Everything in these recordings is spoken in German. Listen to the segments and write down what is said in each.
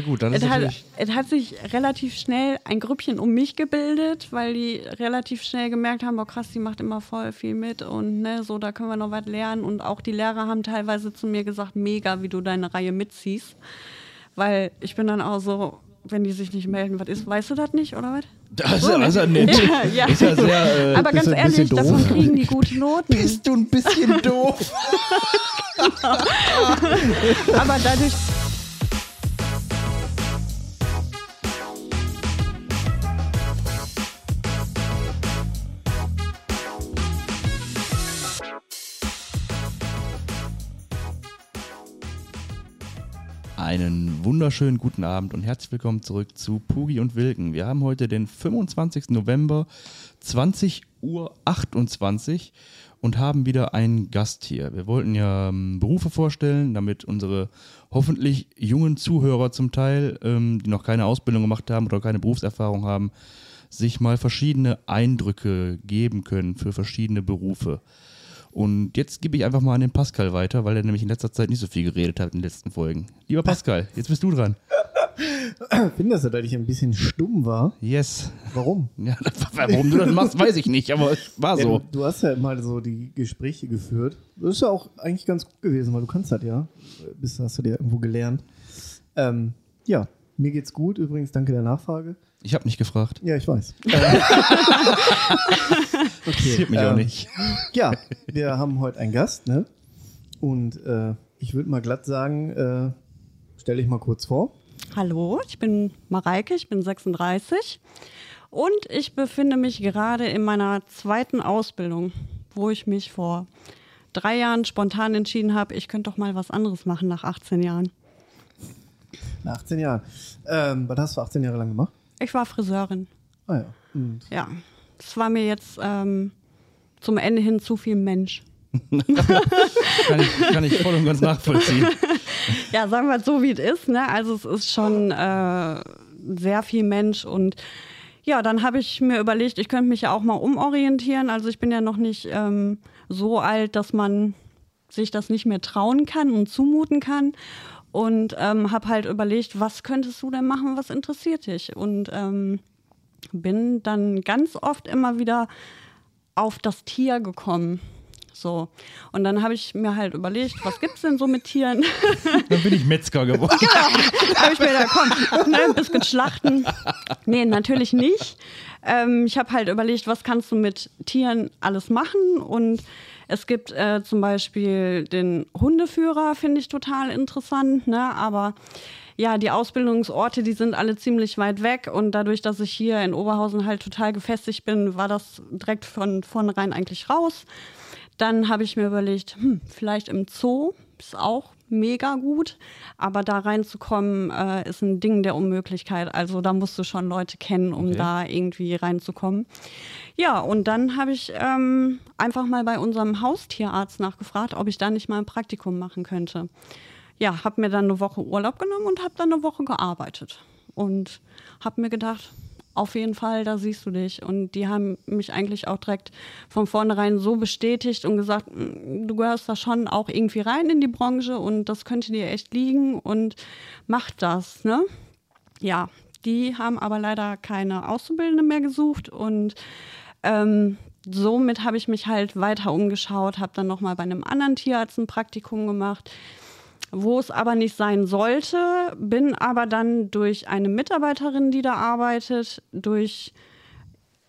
Ja gut, dann ist es hat, es hat sich relativ schnell ein Grüppchen um mich gebildet, weil die relativ schnell gemerkt haben, oh krass, die macht immer voll viel mit und ne, so, da können wir noch was lernen. Und auch die Lehrer haben teilweise zu mir gesagt, mega, wie du deine Reihe mitziehst. Weil ich bin dann auch so, wenn die sich nicht melden, was ist, weißt du das nicht, oder was? Das ist ja, das ist ja nett. Ja, ja. Ist ja sehr... Äh, Aber ganz ehrlich, davon kriegen die gute Noten. Bist du ein bisschen doof? Aber dadurch. Einen wunderschönen guten Abend und herzlich willkommen zurück zu Pugi und Wilken. Wir haben heute den 25. November, 20 Uhr 28 und haben wieder einen Gast hier. Wir wollten ja ähm, Berufe vorstellen, damit unsere hoffentlich jungen Zuhörer zum Teil, ähm, die noch keine Ausbildung gemacht haben oder keine Berufserfahrung haben, sich mal verschiedene Eindrücke geben können für verschiedene Berufe. Und jetzt gebe ich einfach mal an den Pascal weiter, weil er nämlich in letzter Zeit nicht so viel geredet hat in den letzten Folgen. Lieber Pascal, jetzt bist du dran. Findest du, dass ich ein bisschen stumm war? Yes. Warum? Ja, warum du das machst, weiß ich nicht, aber es war Ja, so. du, du hast ja mal so die Gespräche geführt. Das ist ja auch eigentlich ganz gut gewesen, weil du kannst das ja. Bist hast du dir irgendwo gelernt. Ähm, ja, mir geht's gut. Übrigens, danke der Nachfrage. Ich habe nicht gefragt. Ja, ich weiß. Interessiert mich auch ähm, nicht. Ja, wir haben heute einen Gast, ne? Und äh, ich würde mal glatt sagen, äh, stell dich mal kurz vor. Hallo, ich bin Mareike, ich bin 36 und ich befinde mich gerade in meiner zweiten Ausbildung, wo ich mich vor drei Jahren spontan entschieden habe, ich könnte doch mal was anderes machen nach 18 Jahren. Nach 18 Jahren. Ähm, was hast du 18 Jahre lang gemacht? Ich war Friseurin. Ah ja. Und Ja, es war mir jetzt ähm, zum Ende hin zu viel Mensch. Kann ich, kann ich voll und ganz nachvollziehen. Ja, sagen wir es so, wie es ist. Ne? Also es ist schon äh, sehr viel Mensch und ja, dann habe ich mir überlegt, ich könnte mich ja auch mal umorientieren. Also ich bin ja noch nicht ähm, so alt, dass man sich das nicht mehr trauen kann und zumuten kann. Und ähm, habe halt überlegt, was könntest du denn machen, was interessiert dich? Und ähm, bin dann ganz oft immer wieder auf das Tier gekommen. So. Und dann habe ich mir halt überlegt, was gibt's denn so mit Tieren? Dann bin ich Metzger geworden. habe ich mir gedacht, komm, ne, ein bisschen schlachten. Nee, natürlich nicht. Ähm, ich habe halt überlegt, was kannst du mit Tieren alles machen und es gibt äh, zum Beispiel den Hundeführer, finde ich total interessant, ne? aber ja, die Ausbildungsorte, die sind alle ziemlich weit weg und dadurch, dass ich hier in Oberhausen halt total gefestigt bin, war das direkt von vornherein eigentlich raus. Dann habe ich mir überlegt, hm, vielleicht im Zoo ist auch mega gut, aber da reinzukommen äh, ist ein Ding der Unmöglichkeit. Also da musst du schon Leute kennen, um Okay. da irgendwie reinzukommen. Ja, und dann habe ich ähm, einfach mal bei unserem Haustierarzt nachgefragt, ob ich da nicht mal ein Praktikum machen könnte. Ja, habe mir dann eine Woche Urlaub genommen und habe dann eine Woche gearbeitet und habe mir gedacht, auf jeden Fall, da siehst du dich. Und die haben mich eigentlich auch direkt von vornherein so bestätigt und gesagt, "Mm, du gehörst da schon auch irgendwie rein in die Branche und das könnte dir echt liegen und mach das, ne? Ja, die haben aber leider keine Auszubildende mehr gesucht und ähm, somit habe ich mich halt weiter umgeschaut, habe dann nochmal bei einem anderen Tierarzt ein Praktikum gemacht, wo es aber nicht sein sollte, bin aber dann durch eine Mitarbeiterin, die da arbeitet, durch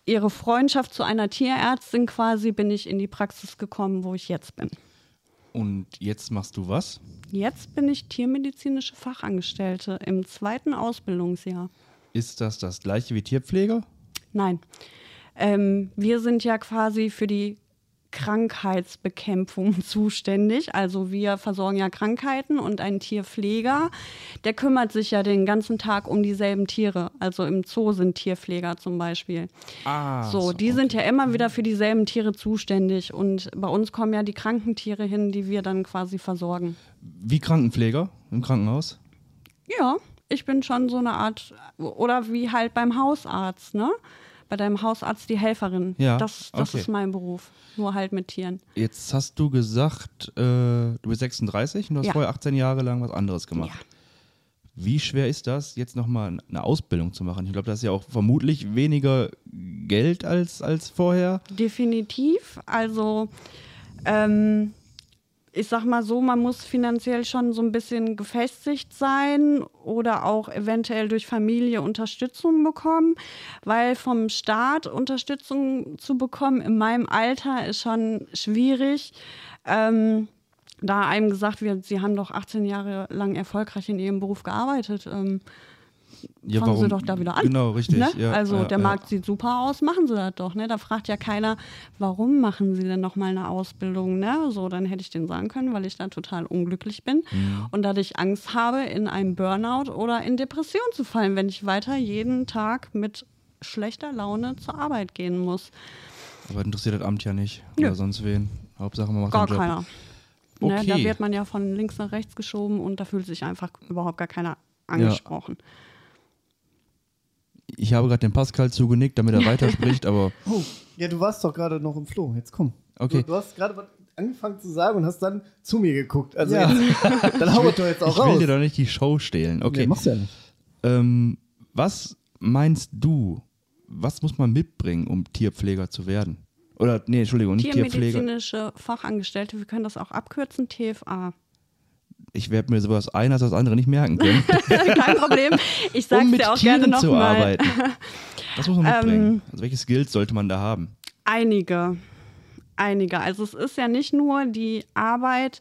ihre Freundschaft zu einer Tierärztin quasi, bin ich in die Praxis gekommen, wo ich jetzt bin. Und jetzt machst du was? Jetzt bin ich tiermedizinische Fachangestellte im zweiten Ausbildungsjahr. Ist das das gleiche wie Tierpfleger? Nein. Ähm, wir sind ja quasi für die Krankheitsbekämpfung zuständig. Also wir versorgen ja Krankheiten und ein Tierpfleger, der kümmert sich ja den ganzen Tag um dieselben Tiere. Also im Zoo sind Tierpfleger zum Beispiel. Ah, So, die sind ja immer wieder für dieselben Tiere zuständig. Und bei uns kommen ja die kranken Tiere hin, die wir dann quasi versorgen. Wie Krankenpfleger im Krankenhaus? Ja, ich bin schon so eine Art, oder wie halt beim Hausarzt, ne? Bei deinem Hausarzt die Helferin. Ja, Das, das okay. ist mein Beruf. Nur halt mit Tieren. Jetzt hast du gesagt, äh, du bist 36 und du hast Ja. vorher 18 Jahre lang was anderes gemacht. Wie schwer ist das, jetzt nochmal eine Ausbildung zu machen? Ich glaube, das ist ja auch vermutlich weniger Geld als, als vorher. Definitiv. Also, ähm, ich sag mal so, man muss finanziell schon so ein bisschen gefestigt sein oder auch eventuell durch Familie Unterstützung bekommen, weil vom Staat Unterstützung zu bekommen in meinem Alter ist schon schwierig. Ähm, da einem gesagt wird, sie haben doch 18 Jahre lang erfolgreich in ihrem Beruf gearbeitet. Ähm, Ja, fangen warum- Sie doch da wieder an. Genau, richtig. Ne? Ja, also ja, der ja. Markt sieht super aus, machen Sie das doch. Ne? Da fragt ja keiner, warum machen Sie denn noch mal eine Ausbildung? Ne? So, dann hätte ich den sagen können, weil ich da total unglücklich bin Mhm. und dass ich Angst habe, in einen Burnout oder in Depression zu fallen, wenn ich weiter jeden Tag mit schlechter Laune zur Arbeit gehen muss. Aber interessiert das Amt ja nicht. Nö. Oder sonst wen. Hauptsache, man macht Gar den Job. keiner. Ne? Da Okay. wird man ja von links nach rechts geschoben und da fühlt sich einfach überhaupt gar keiner angesprochen. Ich habe gerade dem Pascal zugenickt, damit er weiterspricht, aber Oh, ja, du warst doch gerade noch im Floh. Jetzt komm. Okay. Du, du hast gerade was angefangen zu sagen und hast dann zu mir geguckt. Also Ja. jetzt, dann hau ich doch jetzt auch ich will raus. dir doch nicht die Show stehlen. Okay. Nee, machst du ja nicht. Ähm, was meinst du, was muss man mitbringen, um Tierpfleger zu werden? Oder, nee, Entschuldigung, nicht Tierpfleger. Tiermedizinische Fachangestellte, wir können das auch abkürzen, TFA. Ich werde mir sowas ein, als das andere nicht merken können. Kein Problem. Ich sag's um mit dir auch Tieren gerne zu nochmal. arbeiten. Was muss man mitbringen? Ähm, also welche Skills sollte man da haben? Einige. Einige. Also es ist ja nicht nur die Arbeit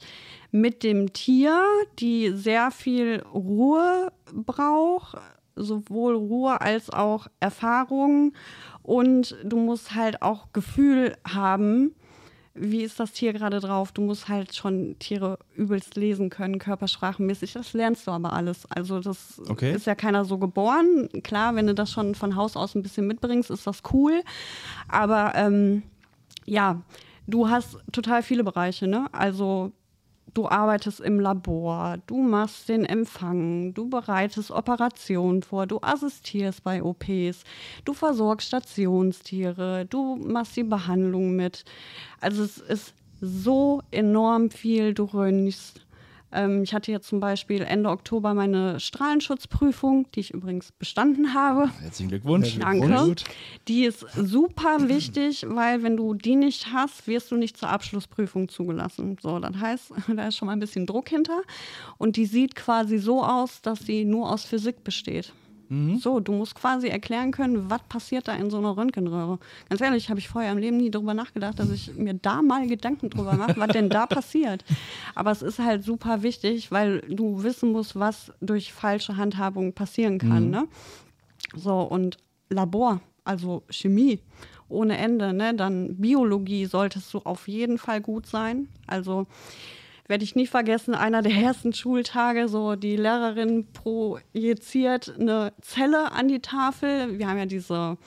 mit dem Tier, die sehr viel Ruhe braucht, sowohl Ruhe als auch Erfahrung. Und du musst halt auch Gefühl haben, wie ist das Tier gerade drauf? Du musst halt schon Tiere übelst lesen können, körpersprachenmäßig. Das lernst du aber alles. Also das Okay. ist ja keiner so geboren. Klar, wenn du das schon von Haus aus ein bisschen mitbringst, ist das cool. Aber ähm, ja, du hast total viele Bereiche, ne? Also du arbeitest im Labor, du machst den Empfang, du bereitest Operationen vor, du assistierst bei OPs, du versorgst Stationstiere, du machst die Behandlung mit. Also es ist so enorm viel, du röntgst. Ähm, ich hatte jetzt zum Beispiel Ende Oktober meine Strahlenschutzprüfung, die ich übrigens bestanden habe. Herzlichen Glückwunsch. Danke. Die ist super wichtig, weil wenn du die nicht hast, wirst du nicht zur Abschlussprüfung zugelassen. So, das heißt, da ist schon mal ein bisschen Druck hinter. Und die sieht quasi so aus, dass sie nur aus Physik besteht. So, du musst quasi erklären können, was passiert da in so einer Röntgenröhre. Ganz ehrlich, habe ich vorher im Leben nie drüber nachgedacht, dass ich mir da mal Gedanken drüber mache, was denn da passiert. Aber es ist halt super wichtig, weil du wissen musst, was durch falsche Handhabung passieren kann. Ne? So, und Labor, also Chemie ohne Ende, ne? Dann Biologie solltest du auf jeden Fall gut sein. Also werde ich nie vergessen, einer der ersten Schultage, so die Lehrerin projiziert eine Zelle an die Tafel. Wir haben ja diese,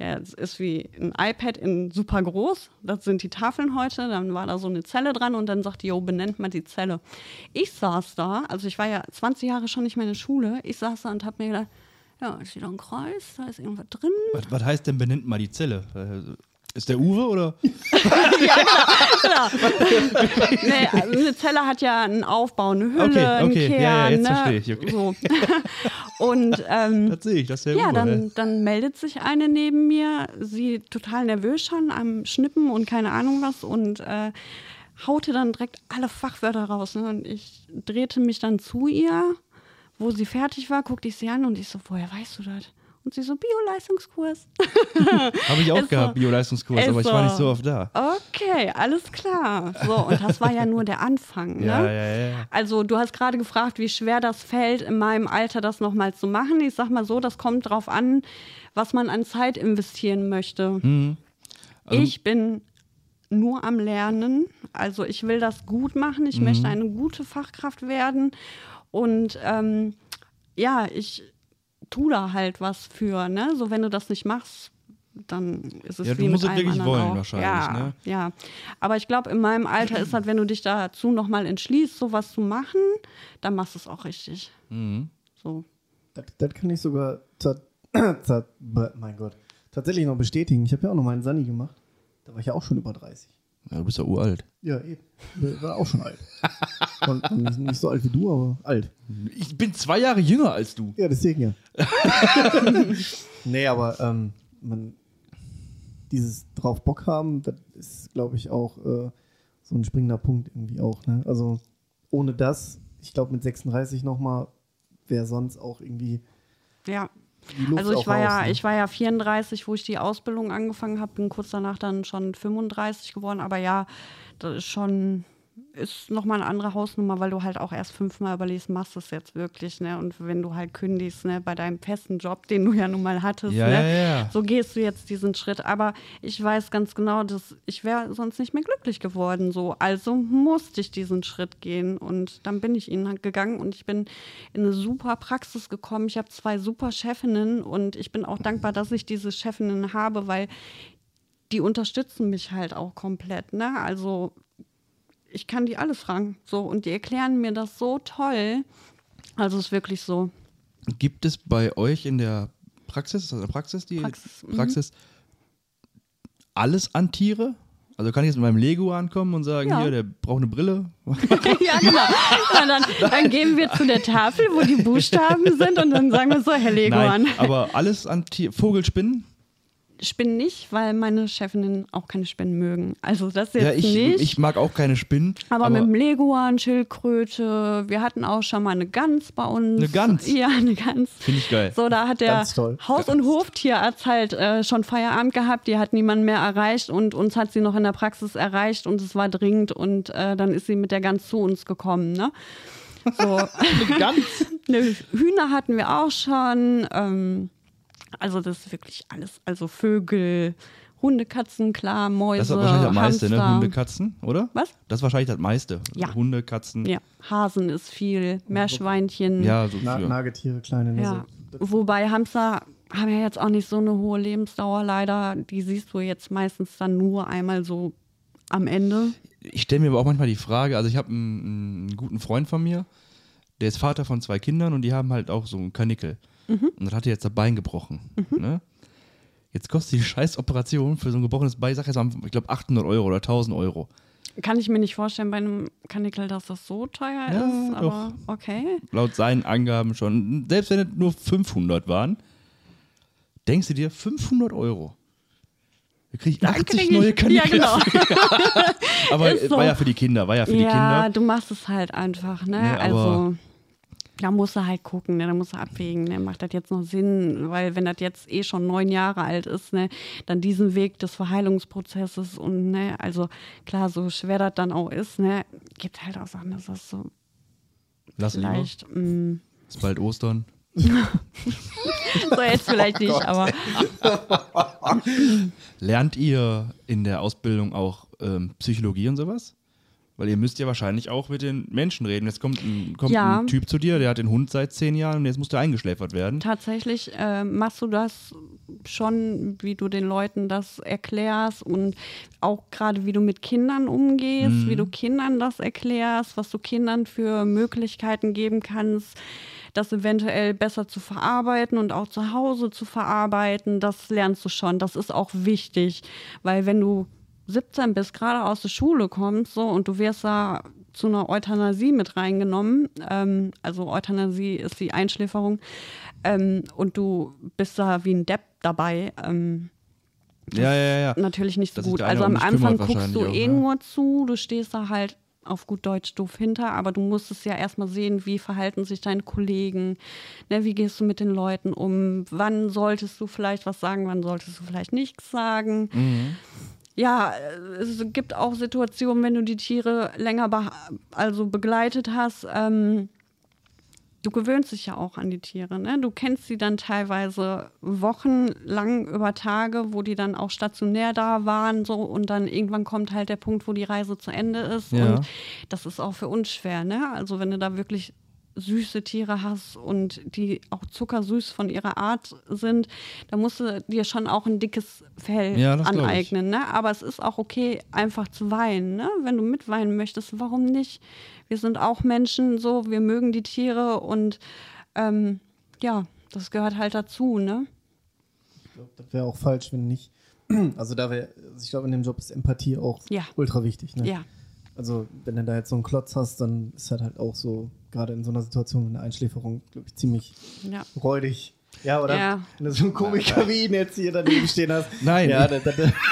ja, es ist wie ein iPad in super groß. Das sind die Tafeln heute. Dann war da so eine Zelle dran und dann sagt die, jo, benennt mal die Zelle. Ich saß da, also ich war ja 20 Jahre schon nicht mehr in der Schule. Ich saß da und habe mir gedacht, ja, ist wieder ein Kreuz, da ist irgendwas drin. Was, was heißt denn, benennt mal die Zelle? Ist der Uwe oder? nee, also eine Zelle hat ja einen Aufbau, eine Hülle, Okay, einen okay, Kern. ja, ja, jetzt ne? verstehe ich, okay. So. Und ähm, Das sehe ich, das ist der ja, Uwe. dann, dann meldet sich eine neben mir, sie total nervös schon am Schnippen und keine Ahnung was und äh, haute dann direkt alle Fachwörter raus. Ne? Und ich drehte mich dann zu ihr, wo sie fertig war, guckte ich sie an und ich so, woher weißt du das? Und sie so, Bio-Leistungskurs. Habe ich auch Ist gehabt, so. Bioleistungskurs, Ist aber ich war nicht so oft da. Okay, alles klar. So, und das war ja nur der Anfang. Ne? Ja, ja, ja. Also du hast gerade gefragt, wie schwer das fällt, in meinem Alter das nochmal zu machen. Ich sag mal so, das kommt drauf an, was man an Zeit investieren möchte. Also- ich bin nur am Lernen. Also ich will das gut machen. Ich möchte eine gute Fachkraft werden. Und ähm, ja, ich tue da halt was für. Ne? So, wenn du das nicht machst, dann ist es Ja, du wie musst mit es wirklich wollen auch. wahrscheinlich, Ja, ne? ja. Aber ich glaube, in meinem Alter ist halt, wenn du dich dazu nochmal entschließt, sowas zu machen, dann machst du es auch richtig. Mhm. So. Das, das kann ich sogar, mein Gott, tatsächlich noch bestätigen. Ich habe ja auch noch meinen Sani gemacht. Da war ich ja auch schon über 30. Ja, du bist ja uralt. Ja, eben. War auch schon alt. Und nicht so alt wie du, aber alt. Ich bin zwei Jahre jünger als du. Ja, deswegen ja. nee, aber ähm, man, dieses drauf Bock haben, das ist, glaube ich, auch äh, so ein springender Punkt irgendwie auch. Ne? Also ohne das, ich glaube mit 36 nochmal, wäre sonst auch irgendwie Ja. Also ich war raus, ja, ne? ich war ja 34, wo ich die Ausbildung angefangen habe, bin kurz danach dann schon 35 geworden, aber ja, das ist schon ist nochmal eine andere Hausnummer, weil du halt auch erst fünfmal überlegst, machst du es jetzt wirklich, ne? Und wenn du halt kündigst, ne, bei deinem festen Job, den du ja nun mal hattest, Ja, ne? ja, ja. So gehst du jetzt diesen Schritt. Aber ich weiß ganz genau, dass ich wäre sonst nicht mehr glücklich geworden. So. Also musste ich diesen Schritt gehen. Und dann bin ich ihn gegangen und ich bin in eine super Praxis gekommen. Ich habe zwei super Chefinnen und ich bin auch dankbar, dass ich diese Chefinnen habe, weil die unterstützen mich halt auch komplett. Ne? Also ich kann die alles fragen. So, und die erklären mir das so toll. Also es ist wirklich so. Gibt es bei euch in der Praxis, ist das eine Praxis, die Praxis, mhm. Praxis, alles an Tiere? Also kann ich jetzt mit meinem Lego ankommen und sagen, Ja. hier, der braucht eine Brille. ja, genau. Dann, dann gehen wir zu der Tafel, wo die Buchstaben sind und dann sagen wir so, Herr Leguan. Nein, aber alles an Tier, Vogelspinnen? Spinnen nicht, weil meine Chefinnen auch keine Spinnen mögen. Also das jetzt Ja, ich, nicht. ich mag auch keine Spinnen. aber, mit dem Leguan, Schildkröte, wir hatten auch schon mal eine Gans bei uns. Eine Gans? Ja, eine Gans. Finde ich geil. So, da hat der. Haus- und Hoftierarzt halt äh, schon Feierabend gehabt. Die hat niemanden mehr erreicht und uns hat sie noch in der Praxis erreicht und es war dringend und äh, dann ist sie mit der Gans zu uns gekommen. Ne? So. Eine Gans? Ne, Hühner hatten wir auch schon. Ähm, also das ist wirklich alles. Also Vögel, Hunde, Katzen, klar, Mäuse, Das ist wahrscheinlich das meiste, ne? Hamster. Hunde, Katzen, oder? Was? Das ist wahrscheinlich das meiste. Ja. Hunde, Katzen. Ja, Hasen ist viel, Meerschweinchen. Ja, so Na. Nagetiere, kleine. Ne? Ja. Wobei Hamster haben ja jetzt auch nicht so eine hohe Lebensdauer leider. Die siehst du jetzt meistens dann nur einmal so am Ende. Ich stelle mir aber auch manchmal die Frage, also ich habe einen, einen guten Freund von mir, der ist Vater von zwei Kindern und die haben halt auch so einen Kanickel. Mhm. Und das hat er jetzt das Bein gebrochen. Ne? Jetzt kostet die Scheißoperation für so ein gebrochenes Bein, ich sag jetzt mal, ich glaube 800 Euro oder 1000 Euro. Kann ich mir nicht vorstellen bei einem Kanickel, dass das so teuer Ja, ist, aber okay. Laut seinen Angaben schon. Selbst wenn es nur 500 waren, denkst du dir 500 Euro. Da krieg ich Da 80 krieg ich- neue Kanickel. Ja, genau. Aber so. war ja für die Kinder, war ja für die ja, Kinder. du machst es halt einfach, ne? Ne, also da musst du halt gucken, ne? da musst du abwägen, ne? macht das jetzt noch Sinn, weil wenn das jetzt eh schon neun Jahre alt ist, ne, dann diesen Weg des Verheilungsprozesses und ne, also klar, so schwer das dann auch ist, ne, gibt halt auch Sachen, dass das so Lass vielleicht, mh, Ist bald Ostern. so jetzt vielleicht nicht, aber Lernt ihr in der Ausbildung auch ähm, Psychologie und sowas? Weil ihr müsst ja wahrscheinlich auch mit den Menschen reden. Jetzt kommt ein, kommt Ja. ein Typ zu dir, der hat den Hund seit zehn Jahren und jetzt muss der eingeschläfert werden. tatsächlich äh, machst du das schon, wie du den Leuten das erklärst und auch gerade wie du mit Kindern umgehst, wie du Kindern das erklärst, was du Kindern für Möglichkeiten geben kannst, das eventuell besser zu verarbeiten und auch zu Hause zu verarbeiten, das lernst du schon. Das ist auch wichtig, weil wenn du 17 bist, gerade aus der Schule kommst, so und du wirst da zu einer Euthanasie mit reingenommen. Ähm, also Euthanasie ist die Einschläferung. Ähm, und du bist da wie ein Depp dabei. Ähm, Ja, ja, ja. natürlich nicht so sich gut. Also am Anfang guckst du wahrscheinlich eh auch, ne? nur zu, du stehst da halt auf gut Deutsch doof hinter, aber du musst es ja erstmal sehen, wie verhalten sich deine Kollegen, ne, wie gehst du mit den Leuten um, wann solltest du vielleicht was sagen, wann solltest du vielleicht nichts sagen. Mhm. Ja, es gibt auch Situationen, wenn du die Tiere länger beha- also begleitet hast, ähm, du gewöhnst dich ja auch an die Tiere. Ne? Du kennst sie dann teilweise wochenlang über Tage, wo die dann auch stationär da waren, so und dann irgendwann kommt halt der Punkt, wo die Reise zu Ende ist. Ja. Und das ist auch für uns schwer, ne? Also wenn du da wirklich süße Tiere hast und die auch zuckersüß von ihrer Art sind, da musst du dir schon auch ein dickes Fell Ja, aneignen. Ne? Aber es ist auch okay, einfach zu weinen. Ne? Wenn du mitweinen möchtest, warum nicht? Wir sind auch Menschen, so, wir mögen die Tiere und ähm, ja, das gehört halt dazu, ne? Ich glaube, das wäre auch falsch, wenn nicht. Also da wäre, also ich glaube, in dem Job ist Empathie auch Ja. ultra wichtig. Ne? Ja. Also, wenn du da jetzt so einen Klotz hast, dann ist halt halt auch so, gerade in so einer Situation mit einer Einschläferung, glaube ich, ziemlich Ja. räudig. Ja, oder? Ja. Wenn du so einen Komiker wie ihn jetzt hier daneben stehen hast. Nein. Ja, da, da, da.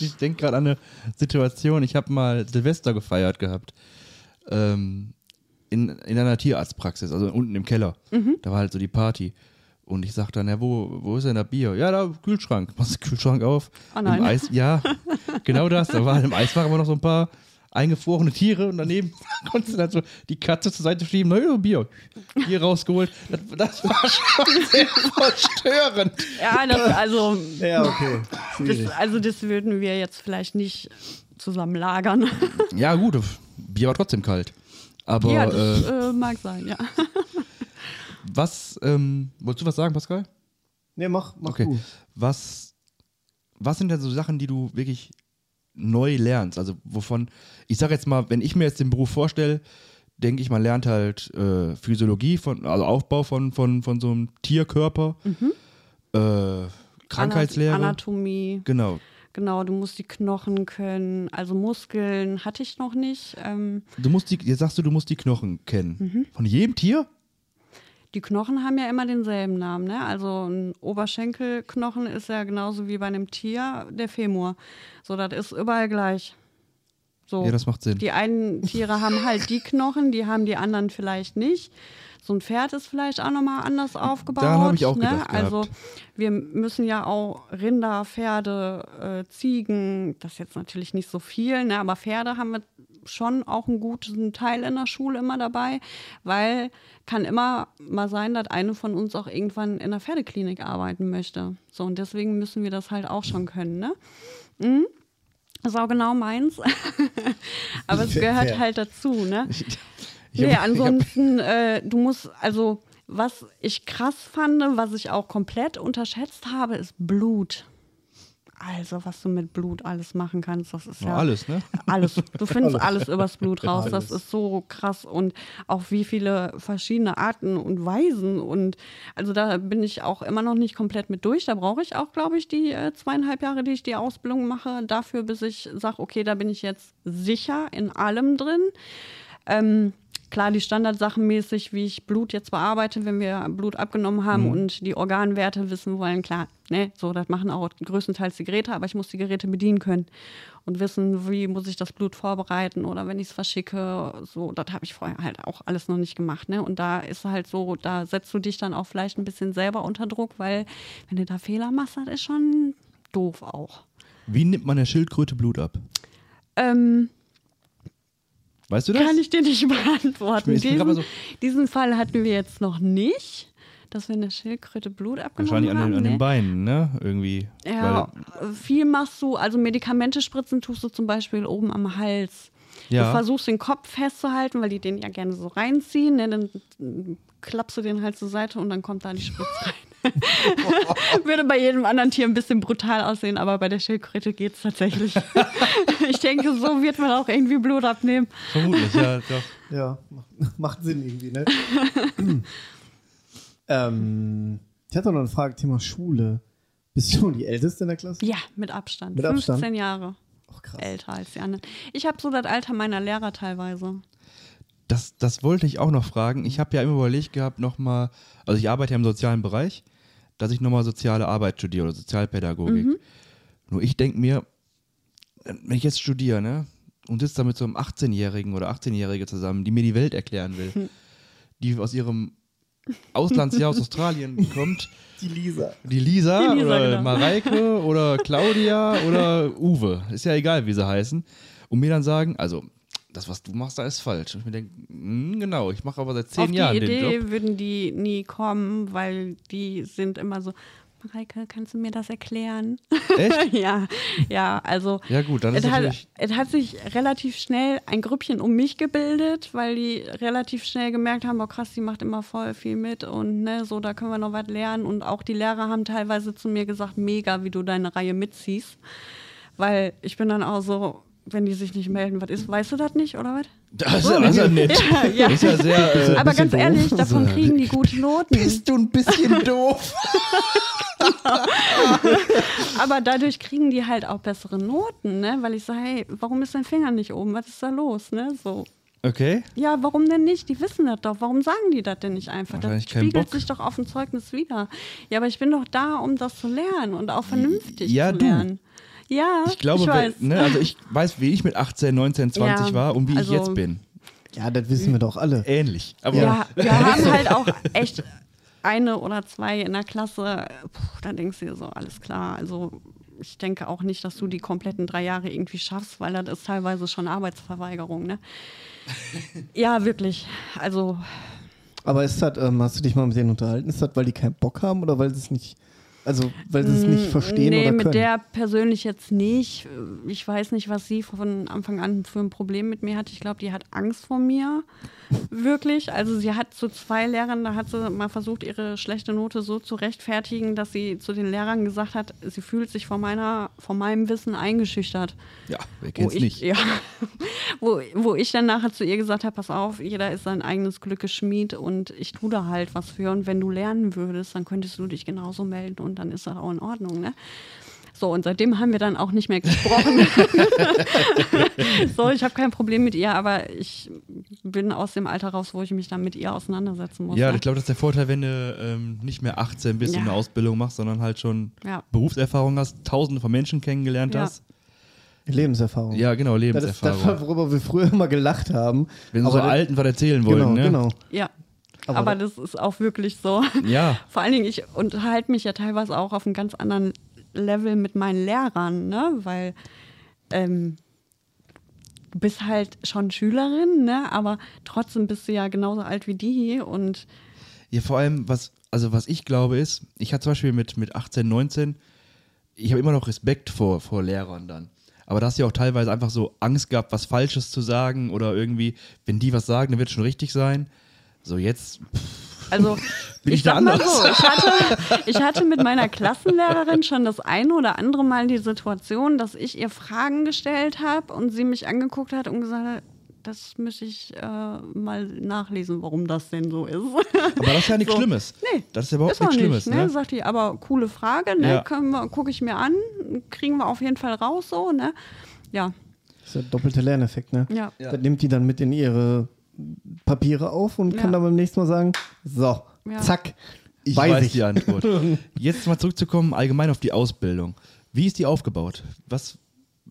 Ich denke gerade an eine Situation, ich habe mal Silvester gefeiert gehabt. Ähm, in, in einer Tierarztpraxis, also unten im Keller. Da war halt so die Party. Und ich sag dann, ja, wo, wo ist denn der Bier? Ja, da im Kühlschrank. Machst den Kühlschrank auf. Oh nein. Im Eis, ja, genau das. Da waren im Eisfach aber noch so ein paar eingefrorene Tiere und daneben konntest du dann so die Katze zur Seite schieben, naja, Bier. Bier rausgeholt. Das, das war schon sehr verstörend. Ja, das, also, ja, okay. Das, also das würden wir jetzt vielleicht nicht zusammen lagern. Ja, gut, Bier war trotzdem kalt. Aber ja, das äh, äh, mag sein, ja. was, ähm, wolltest du was sagen, Pascal? Nee, mach, mach Okay. du. Was, was sind denn so Sachen, die du wirklich neu lernst? Also wovon, ich sage jetzt mal, wenn ich mir jetzt den Beruf vorstelle, denke ich, man lernt halt äh, Physiologie, von, also Aufbau von, von, von so einem Tierkörper, äh, Krankheitslehre. Anatomie. Genau. Genau, du musst die Knochen können, also Muskeln hatte ich noch nicht. Ähm, Du musst die, jetzt sagst du, du musst die Knochen kennen. Mhm. Von jedem Tier? Die Knochen haben ja immer denselben Namen, ne? Also ein Oberschenkelknochen ist ja genauso wie bei einem Tier der Femur. So, das ist überall gleich. So. Ja, das macht Sinn. Die einen Tiere haben halt die Knochen, die haben die anderen vielleicht nicht. So ein Pferd ist vielleicht auch nochmal anders aufgebaut. Daran hab ich auch ne? gedacht Also gehabt. wir müssen ja auch Rinder, Pferde, äh, Ziegen, das ist jetzt natürlich nicht so viel, ne? aber Pferde haben wir schon auch einen guten Teil in der Schule immer dabei, weil kann immer mal sein, dass eine von uns auch irgendwann in der Pferdeklinik arbeiten möchte. So, und deswegen müssen wir das halt auch schon können, ne? Mhm. Das ist auch genau meins. aber es gehört fair. halt dazu, ne? Ich nee, ansonsten, äh, du musst, also, was ich krass fand, was ich auch komplett unterschätzt habe, ist Blut. Also, was du mit Blut alles machen kannst, das ist Ja, ja. alles, ne? Alles. Du findest alles übers Blut raus. Das Alles. ist so krass. Und auch wie viele verschiedene Arten und Weisen. Und also da bin ich auch immer noch nicht komplett mit durch. Da brauche ich auch, glaube ich, die äh, zweieinhalb Jahre, die ich die Ausbildung mache, dafür, bis ich sage, okay, da bin ich jetzt sicher in allem drin. Ähm, klar, die Standardsachen mäßig, wie ich Blut jetzt bearbeite, wenn wir Blut abgenommen haben und die Organwerte wissen wollen, klar, ne, so, das machen auch größtenteils die Geräte, aber ich muss die Geräte bedienen können und wissen, wie muss ich das Blut vorbereiten oder wenn ich es verschicke, so, das habe ich vorher halt auch alles noch nicht gemacht, ne, und da ist halt so, da setzt du dich dann auch vielleicht ein bisschen selber unter Druck, weil wenn du da Fehler machst, das ist schon doof auch. Wie nimmt man der Schildkröte Blut ab? Ähm, Weißt du das? Kann ich dir nicht beantworten. Ich bin grad mal Diesen, diesen Fall hatten wir jetzt noch nicht, dass wir eine Schildkröte Blut abgenommen Wahrscheinlich an, haben. den, an den Beinen, ne? Irgendwie. Ja, viel machst du, also Medikamente spritzen tust du zum Beispiel oben am Hals. Ja. Du versuchst den Kopf festzuhalten, weil die den ja gerne so reinziehen. Ne? Dann mm, klappst du den halt zur Seite und dann kommt da die Spritze rein. Würde bei jedem anderen Tier ein bisschen brutal aussehen, aber bei der Schildkröte geht es tatsächlich. ich denke, so wird man auch irgendwie Blut abnehmen. Vermutlich, ja, doch. Ja, macht, Sinn irgendwie, ne? ähm, ich hatte noch eine Frage, Thema Schule. Bist du die Älteste in der Klasse? Ja, mit Abstand. Mit 15 Abstand? Jahre Ach, krass. älter als die anderen. Ich habe so das Alter meiner Lehrer teilweise. Das, das wollte ich auch noch fragen. Ich habe ja immer überlegt gehabt, nochmal, also ich arbeite ja im sozialen Bereich, dass ich nochmal soziale Arbeit studiere oder Sozialpädagogik. Nur ich denke mir, wenn ich jetzt studiere, ne, und sitze da mit so einem 18-Jährigen oder 18-Jährige zusammen, die mir die Welt erklären will, die aus ihrem Auslandsjahr aus Australien kommt, Die Lisa. die Lisa, Die Lisa, oder genau. Mareike oder Claudia oder Uwe, ist ja egal, wie sie heißen, und mir dann sagen, also das, was du machst, da ist falsch. Und ich mir denke, hm, genau, ich mache aber seit zehn Auf Jahren die den Idee Job. würden die nie kommen, weil die sind immer so, Mareike, kannst du mir das erklären? Echt? ja, ja, also Ja gut, dann ist es hat, es hat sich relativ schnell ein Grüppchen um mich gebildet, weil die relativ schnell gemerkt haben, oh krass, die macht immer voll viel mit und ne, so, da können wir noch was lernen. Und auch die Lehrer haben teilweise zu mir gesagt, mega, wie du deine Reihe mitziehst. Weil ich bin dann auch so, wenn die sich nicht melden, was ist? Weißt du das nicht, oder was? Das ist ja, das ist ja nett. Ja, ja. Ist ja sehr. Äh, Aber ganz doof. ehrlich, davon So. kriegen die gute Noten. bist du ein bisschen doof? Aber dadurch kriegen die halt auch bessere Noten, ne? Weil ich sage, hey, warum ist dein Finger nicht oben? Was ist da los, ne? So. Okay. Ja, warum denn nicht? Die wissen das doch. Warum sagen die das denn nicht einfach? Das spiegelt Bock. sich doch auf dem Zeugnis wieder. Ja, aber ich bin doch da, um das zu lernen und auch vernünftig Ja, zu du. lernen. Ja, Ich glaube, ich weiß. ne, also ich weiß, wie ich mit 18, 19, 20 Ja, war und wie also- ich jetzt bin. Ja, das wissen wir doch alle. Ähnlich. Aber Ja, wir haben halt auch echt eine oder zwei in der Klasse. Puh, da denkst du dir so, alles klar. Also ich denke auch nicht, dass du die kompletten drei Jahre irgendwie schaffst, weil das ist teilweise schon Arbeitsverweigerung. Ne? ja, wirklich. Also Aber ist das, ähm, hast du dich mal mit denen unterhalten? Ist das, weil die keinen Bock haben oder weil sie es nicht, also weil sie es nicht verstehen nee, oder mit können? der persönlich jetzt nicht. Ich weiß nicht, was sie von Anfang an für ein Problem mit mir hat. Ich glaube, die hat Angst vor mir. Wirklich. Also sie hat zu zwei Lehrern, da hat sie mal versucht, ihre schlechte Note so zu rechtfertigen, dass sie zu den Lehrern gesagt hat, sie fühlt sich von meiner, von meinem Wissen eingeschüchtert. ja, wer Wo kennt's ich, nicht? Ja, wo, wo ich dann nachher zu ihr gesagt habe, pass auf, jeder ist sein eigenes Glückes Schmied und ich tue da halt was für. Und wenn du lernen würdest, dann könntest du dich genauso melden und dann ist das auch in Ordnung, ne? So, und seitdem haben wir dann auch nicht mehr gesprochen. so, ich habe kein Problem mit ihr, aber ich bin aus dem Alter raus, wo ich mich dann mit ihr auseinandersetzen muss. Ja, ne? ich glaube, das ist der Vorteil, wenn du ähm, nicht mehr 18 bist Ja. und eine Ausbildung machst, sondern halt schon Ja. Berufserfahrung hast, tausende von Menschen kennengelernt Ja. hast. Lebensserfahrung. Ja, genau, das ist das, Lebenserfahrung. worüber wir früher immer gelacht haben. wenn so Aber das- Alten was erzählen wollen, Genau, ne? genau. ja. Aber Aber, das ist auch wirklich so. Ja. Vor allen Dingen, ich unterhalte mich ja teilweise auch auf einem ganz anderen Level mit meinen Lehrern, ne? Weil ähm, du bist halt schon Schülerin, ne? Aber trotzdem bist du ja genauso alt wie die und Ja, vor allem, was, also was ich glaube ist, ich hatte zum Beispiel mit, mit 18, 19, ich habe immer noch Respekt vor, vor Lehrern dann. Aber da hast du ja auch teilweise einfach so Angst gehabt, was Falsches zu sagen oder irgendwie, wenn die was sagen, dann wird es schon richtig sein. So jetzt, Also, Bin ich da sag mal anders? so, ich hatte, ich hatte mit meiner Klassenlehrerin schon das eine oder andere Mal die Situation, dass ich ihr Fragen gestellt habe und sie mich angeguckt hat und gesagt hat, das müsste ich äh, mal nachlesen, warum das denn so ist. aber das ist ja nichts So. Schlimmes. Nee, Das ist ja überhaupt ist nichts nicht, Schlimmes, ne? ne? Sagt die, aber coole Frage, ne? Ja. Gucke ich mir an, kriegen wir auf jeden Fall raus so, ne? Ja, Das ist der doppelte Lerneffekt, ne? ja. Ja. Das nimmt die dann mit in ihre Papiere auf und Ja. kann dann beim nächsten Mal sagen, so, Ja. zack, Ich weiß, weiß, ich. die Antwort. Jetzt mal zurückzukommen, allgemein auf die Ausbildung. Wie ist die aufgebaut? Was,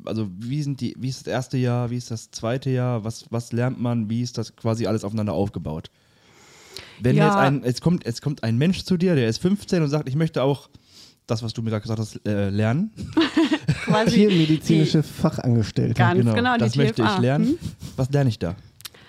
also wie sind die, wie ist das erste Jahr, wie ist das zweite Jahr, was, was lernt man, wie ist das quasi alles aufeinander aufgebaut? Wenn Ja. jetzt ein, es kommt, es kommt ein Mensch zu dir, der ist 15 und sagt, ich möchte auch das, was du mir gerade gesagt hast, äh, lernen. Quasi Tiermedizinische Fachangestellte. Ganz genau, die das möchte ich lernen. Hm? Was lerne ich da?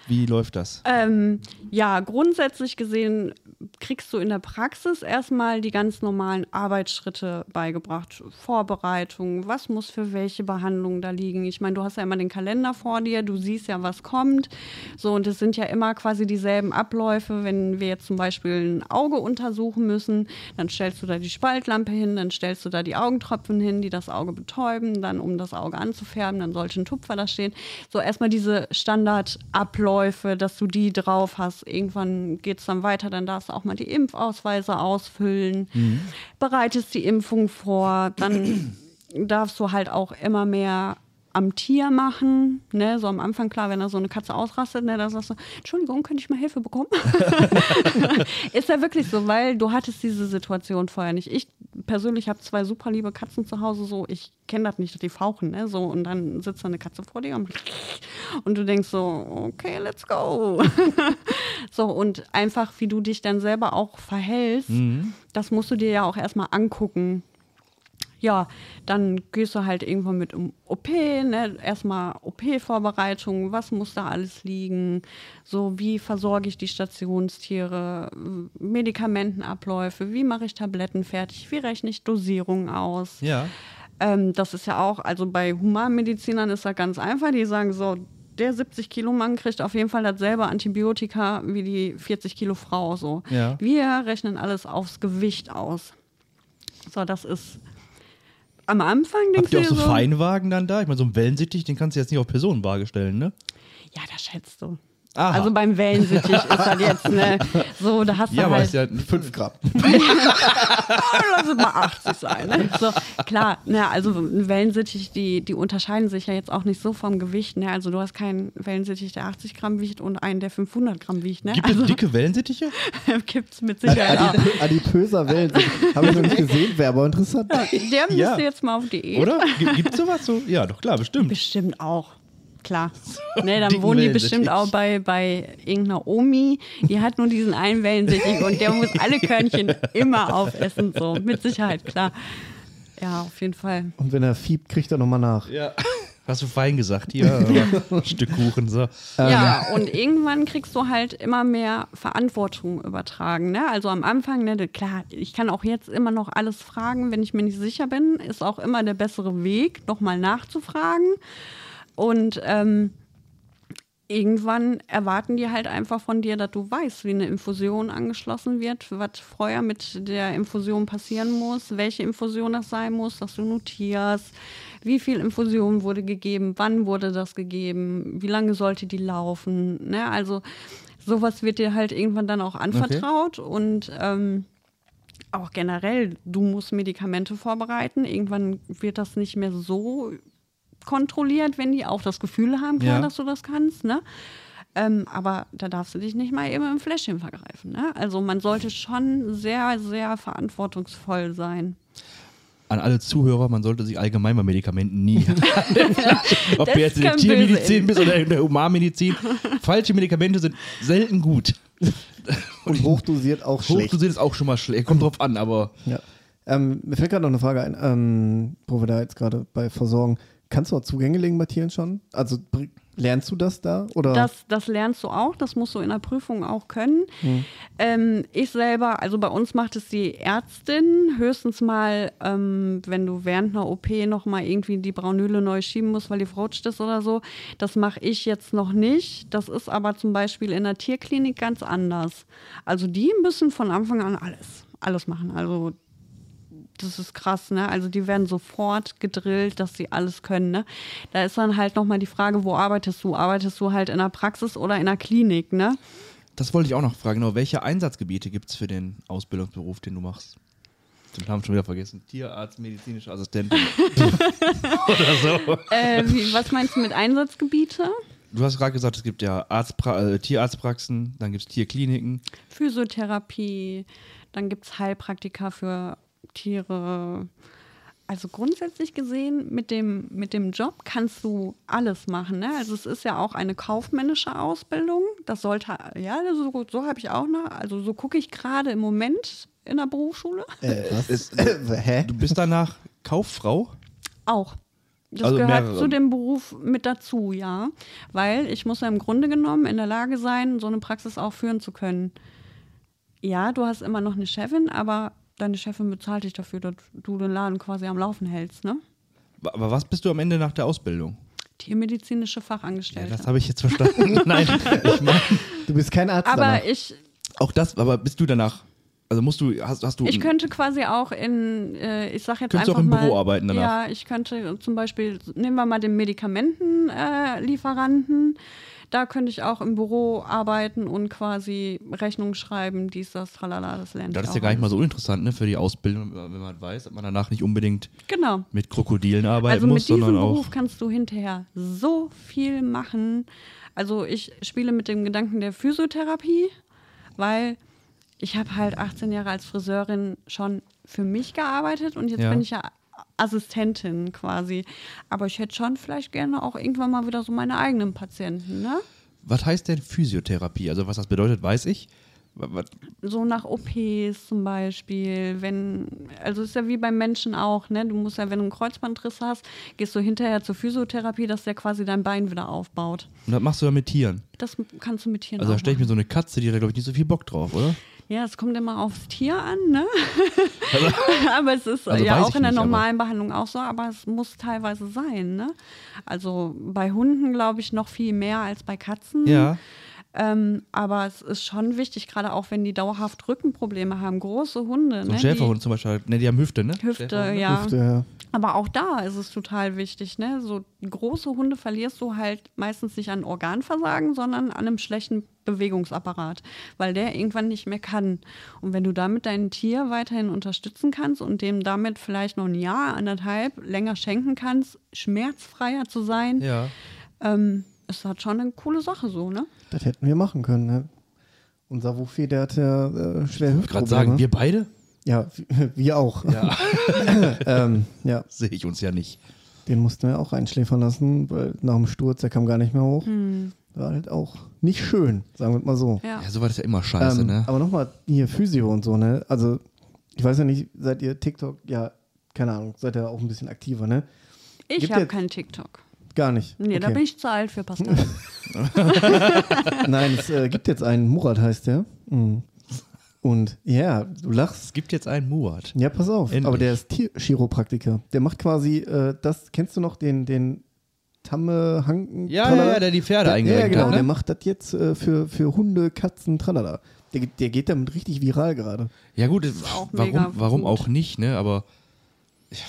Wie läuft das? Ähm, ja, grundsätzlich gesehen kriegst du in der Praxis erstmal die ganz normalen Arbeitsschritte beigebracht. Vorbereitung, was muss für welche Behandlung da liegen. Ich meine, du hast ja immer den Kalender vor dir, du siehst ja, was kommt. So, und es sind ja immer quasi dieselben Abläufe. Wenn wir jetzt zum Beispiel ein Auge untersuchen müssen, dann stellst du da die Spaltlampe hin, dann stellst du da die Augentropfen hin, die das Auge betäuben, dann um das Auge anzufärben, dann sollte ein Tupfer da stehen. So erstmal diese Standardabläufe, dass du die drauf hast. Irgendwann geht es dann weiter, dann darfst du auch mal die Impfausweise ausfüllen, bereitest die Impfung vor, dann darfst du halt auch immer mehr am Tier machen, ne, so am Anfang klar, wenn da so eine Katze ausrastet, ne, da sagst du, Entschuldigung, könnte ich mal Hilfe bekommen? ist ja wirklich so, weil du hattest diese Situation vorher nicht. Ich persönlich habe zwei super liebe Katzen zu Hause, so, ich kenne das nicht, dass die fauchen, ne, so, und dann sitzt da eine Katze vor dir und, und du denkst so, okay, let's go. so, und einfach, wie du dich dann selber auch verhältst, das musst du dir ja auch erstmal angucken ja, dann gehst du halt irgendwann mit um OP, ne? erstmal OP-Vorbereitung, was muss da alles liegen, so wie versorge ich die Stationstiere, Medikamentenabläufe, wie mache ich Tabletten fertig, wie rechne ich Dosierungen aus. Ja. Ähm, das ist ja auch, also bei Humanmedizinern ist das ganz einfach, die sagen so, der 70 Kilo Mann kriegt auf jeden Fall dasselbe Antibiotika wie die 40 Kilo Frau. So. Ja. Wir rechnen alles aufs Gewicht aus. So, das ist Am Anfang denkst Habt ihr du auch so so, Feinwagen dann da? Ich meine, so ein Wellensittich, den kannst du jetzt nicht auf Personenwaage stellen, ne? ja, das schätzt du. Aha. Also beim Wellensittich ist das jetzt, ne, so, da hast du Ja, aber halt, ist ja 5 Gramm. lass es mal 80 sein. Ne? So, klar, ne, also ein Wellensittich, die, die unterscheiden sich ja jetzt auch nicht so vom Gewicht. Ne? Also du hast keinen Wellensittich, der 80 Gramm wiegt und einen, der 500 Gramm wiegt. Ne? Gibt es dicke Wellensittiche? Gibt es mit Sicherheit auch. Adipö adipöser Wellen. Habe ich noch nicht gesehen, wäre aber interessant. Der müsste Ja. jetzt mal auf Diät. Oder? Gibt, gibt's sowas so? Ja, doch klar, bestimmt. Bestimmt auch. Klar. Ne, dann wohnen die bestimmt auch bei, bei irgendeiner Omi. Die hat nur diesen einen Wellensittich und der muss alle Körnchen immer aufessen. So, mit Sicherheit, klar. Ja, auf jeden Fall. Und wenn er fiebt, kriegt er nochmal nach. Ja. Hast du fein gesagt, hier, aber Stück Kuchen, so. Ja, und irgendwann kriegst du halt immer mehr Verantwortung übertragen. Ne? Also am Anfang, ne, klar, ich kann auch jetzt immer noch alles fragen, wenn ich mir nicht sicher bin, ist auch immer der bessere Weg, nochmal nachzufragen. Und ähm, irgendwann erwarten die halt einfach von dir, dass du weißt, wie eine Infusion angeschlossen wird, was vorher mit der Infusion passieren muss, welche Infusion das sein muss, dass du notierst, wie viel Infusion wurde gegeben, wann wurde das gegeben, wie lange sollte die laufen. Ne? Also sowas wird dir halt irgendwann dann auch anvertraut und ähm, auch generell, du musst Medikamente vorbereiten. Irgendwann wird das nicht mehr so kontrolliert, wenn die auch das Gefühl haben, klar, Ja. dass du das kannst. Ne? Ähm, aber da darfst du dich nicht mal eben im Fläschchen vergreifen. Ne? Also man sollte schon sehr, sehr verantwortungsvoll sein. An alle Zuhörer, man sollte sich allgemein bei Medikamenten nie. Ob du jetzt in der Tiermedizin bist oder in der Humanmedizin. Falsche Medikamente sind selten gut. Und hochdosiert auch schlecht. Hochdosiert ist auch schon mal schlecht. Kommt drauf an, aber Ja. Ähm, mir fällt gerade noch eine Frage ein, ähm, wo wir da jetzt gerade bei Versorgen. Kannst du auch Zugänge legen bei Tieren schon? Also lernst du das da? Oder? Das, das lernst du auch, das musst du in der Prüfung auch können. Hm. Ähm, ich selber, also bei uns macht es die Ärztin, höchstens mal, ähm, wenn du während einer OP noch mal irgendwie die Braunüle neu schieben musst, weil die verrutscht ist oder so. Das mache ich jetzt noch nicht. Das ist aber zum Beispiel in der Tierklinik ganz anders. Also die müssen von Anfang an alles, alles machen. Also das ist krass, ne? Also die werden sofort gedrillt, dass sie alles können, ne? Da ist dann halt nochmal die Frage, wo arbeitest du? Arbeitest du halt in der Praxis oder in der Klinik, ne? das wollte ich auch noch fragen. Genau, welche Einsatzgebiete gibt es für den Ausbildungsberuf, den du machst? Den haben wir schon wieder vergessen. Tierarzt, medizinischer Assistent. Oder so. Äh, wie, was meinst du mit Einsatzgebiete? Du hast gerade gesagt, es gibt ja Arztpra äh, Tierarztpraxen, dann gibt es Tierkliniken. Physiotherapie, dann gibt es Heilpraktika für Tiere. Also grundsätzlich gesehen, mit dem, mit dem Job kannst du alles machen. Ne? Also es ist ja auch eine kaufmännische Ausbildung. Das sollte, ja, so, so habe ich auch noch. Also so gucke ich gerade im Moment in der Berufsschule. äh, was? Es- äh, hä? Du bist danach Kauffrau? Auch. Das Also gehört mehrere. zu dem Beruf mit dazu, ja. Weil ich muss ja im Grunde genommen in der Lage sein, so eine Praxis auch führen zu können. Ja, du hast immer noch eine Chefin, aber deine Chefin bezahlt dich dafür, dass du den Laden quasi am Laufen hältst, ne? Aber was bist du am Ende nach der Ausbildung? Tiermedizinische Ja, Fachangestellte. das habe ich jetzt verstanden. Nein, ich meine, Du bist kein Arzt. aber danach. ich, auch das, aber bist du danach, also musst du, hast, hast du, ich könnte quasi auch in, äh, ich sag jetzt Könntest du einfach auch im mal, Büro arbeiten danach? Ja, ich könnte zum Beispiel, nehmen wir mal den Medikamentenlieferanten, äh. Da könnte ich auch im Büro arbeiten und quasi Rechnung schreiben, dies, das, tralala, das lerne ich das ist ja gar nicht mal so uninteressant, ne, für die Ausbildung, wenn man weiß, dass man danach nicht unbedingt Genau. mit Krokodilen arbeiten Also muss, mit diesem sondern auch. Beruf kannst du hinterher so viel machen. Also ich spiele mit dem Gedanken der Physiotherapie, weil ich habe halt 18 Jahre als Friseurin schon für mich gearbeitet und jetzt Ja. bin ich ja Assistentin quasi. Aber ich hätte schon vielleicht gerne auch irgendwann mal wieder so meine eigenen Patienten, ne? Was heißt denn Physiotherapie? Also was das bedeutet, weiß ich. Wa- wa- so nach OPs zum Beispiel, wenn, also ist ja wie beim Menschen auch, ne? Du musst ja, wenn du einen Kreuzbandriss hast, gehst du hinterher zur Physiotherapie, dass der quasi dein Bein wieder aufbaut. Und das machst du ja mit Tieren. Das kannst du mit Tieren Also da stelle ich mir so eine Katze, die hat, glaube ich, nicht so viel Bock drauf, oder? Ja, es kommt immer aufs Tier an, ne? aber es ist Also ja auch in der nicht, normalen Behandlung auch so, aber es muss teilweise sein, ne? Also bei Hunden glaube ich noch viel mehr als bei Katzen. Ja. Ähm, aber es ist schon wichtig, gerade auch wenn die dauerhaft Rückenprobleme haben, große Hunde. So ne, Schäferhund zum Beispiel, ne, die haben Hüfte, ne? Hüfte, Schäferhunde. ja. Hüfte, ja. Aber auch da ist es total wichtig, ne? So große Hunde verlierst du halt meistens nicht an Organversagen, sondern an einem schlechten Bewegungsapparat, weil der irgendwann nicht mehr kann. Und wenn du damit dein Tier weiterhin unterstützen kannst und dem damit vielleicht noch ein Jahr, anderthalb länger schenken kannst, schmerzfreier zu sein, Ja. ähm, ist das schon eine coole Sache so, ne? Das hätten wir machen können. Ne? Unser Wufi, der hat ja äh, schwer Gerade Hüftprobleme. sagen, wir beide? ja, wir- auch. Ja. ähm, ja, Sehe ich uns ja nicht. den mussten wir auch einschläfern lassen, weil nach dem Sturz, der kam gar nicht mehr hoch. Hm. War halt auch nicht schön, sagen wir mal so. Ja. Ja, sowas ist ja immer scheiße, ähm, ne? Aber nochmal hier Physio und so, ne? Also, ich weiß ja nicht, seid ihr TikTok, ja, keine Ahnung, seid ihr auch ein bisschen aktiver, ne? Ich habe keinen TikTok. Gar nicht. Nee, da Okay. bin ich zu alt für Pascal. Nein, es äh, gibt jetzt einen, Murat heißt der. Mhm. Und ja, du lachst. Es gibt jetzt einen Murat. Ja, pass auf. Endlich. Aber der ist Tierchiropraktiker. Der macht quasi äh, das, kennst du noch den, den Tamme Hanken? Ja, ja, ja, der die Pferde der, ja, genau, hat, der ne? macht das jetzt äh, für, für Hunde, Katzen, tralala. Der, der geht damit richtig viral gerade. Ja gut, auch warum, warum gut. auch nicht, ne? Aber ich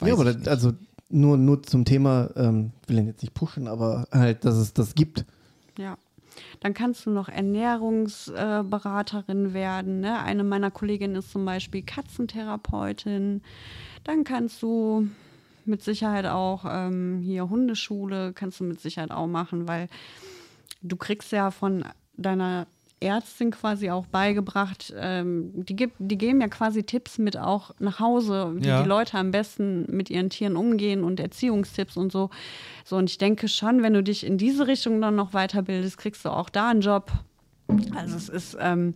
weiß ja, aber ich das, nicht. also nur, nur zum Thema, ähm, will ihn jetzt nicht pushen, aber halt, dass es das gibt. Ja. Dann kannst du noch Ernährungsberaterin werden. Ne? Eine meiner Kolleginnen ist zum Beispiel Katzentherapeutin. Dann kannst du mit Sicherheit auch ähm, hier Hundeschule, kannst du mit Sicherheit auch machen, weil du kriegst ja von deiner Ärztin quasi auch beigebracht, ähm, die, gibt, die geben ja quasi Tipps mit auch nach Hause, wie Ja. die Leute am besten mit ihren Tieren umgehen und Erziehungstipps und so. So, und ich denke schon, wenn du dich in diese Richtung dann noch weiterbildest, kriegst du auch da einen Job. Also es ist ähm,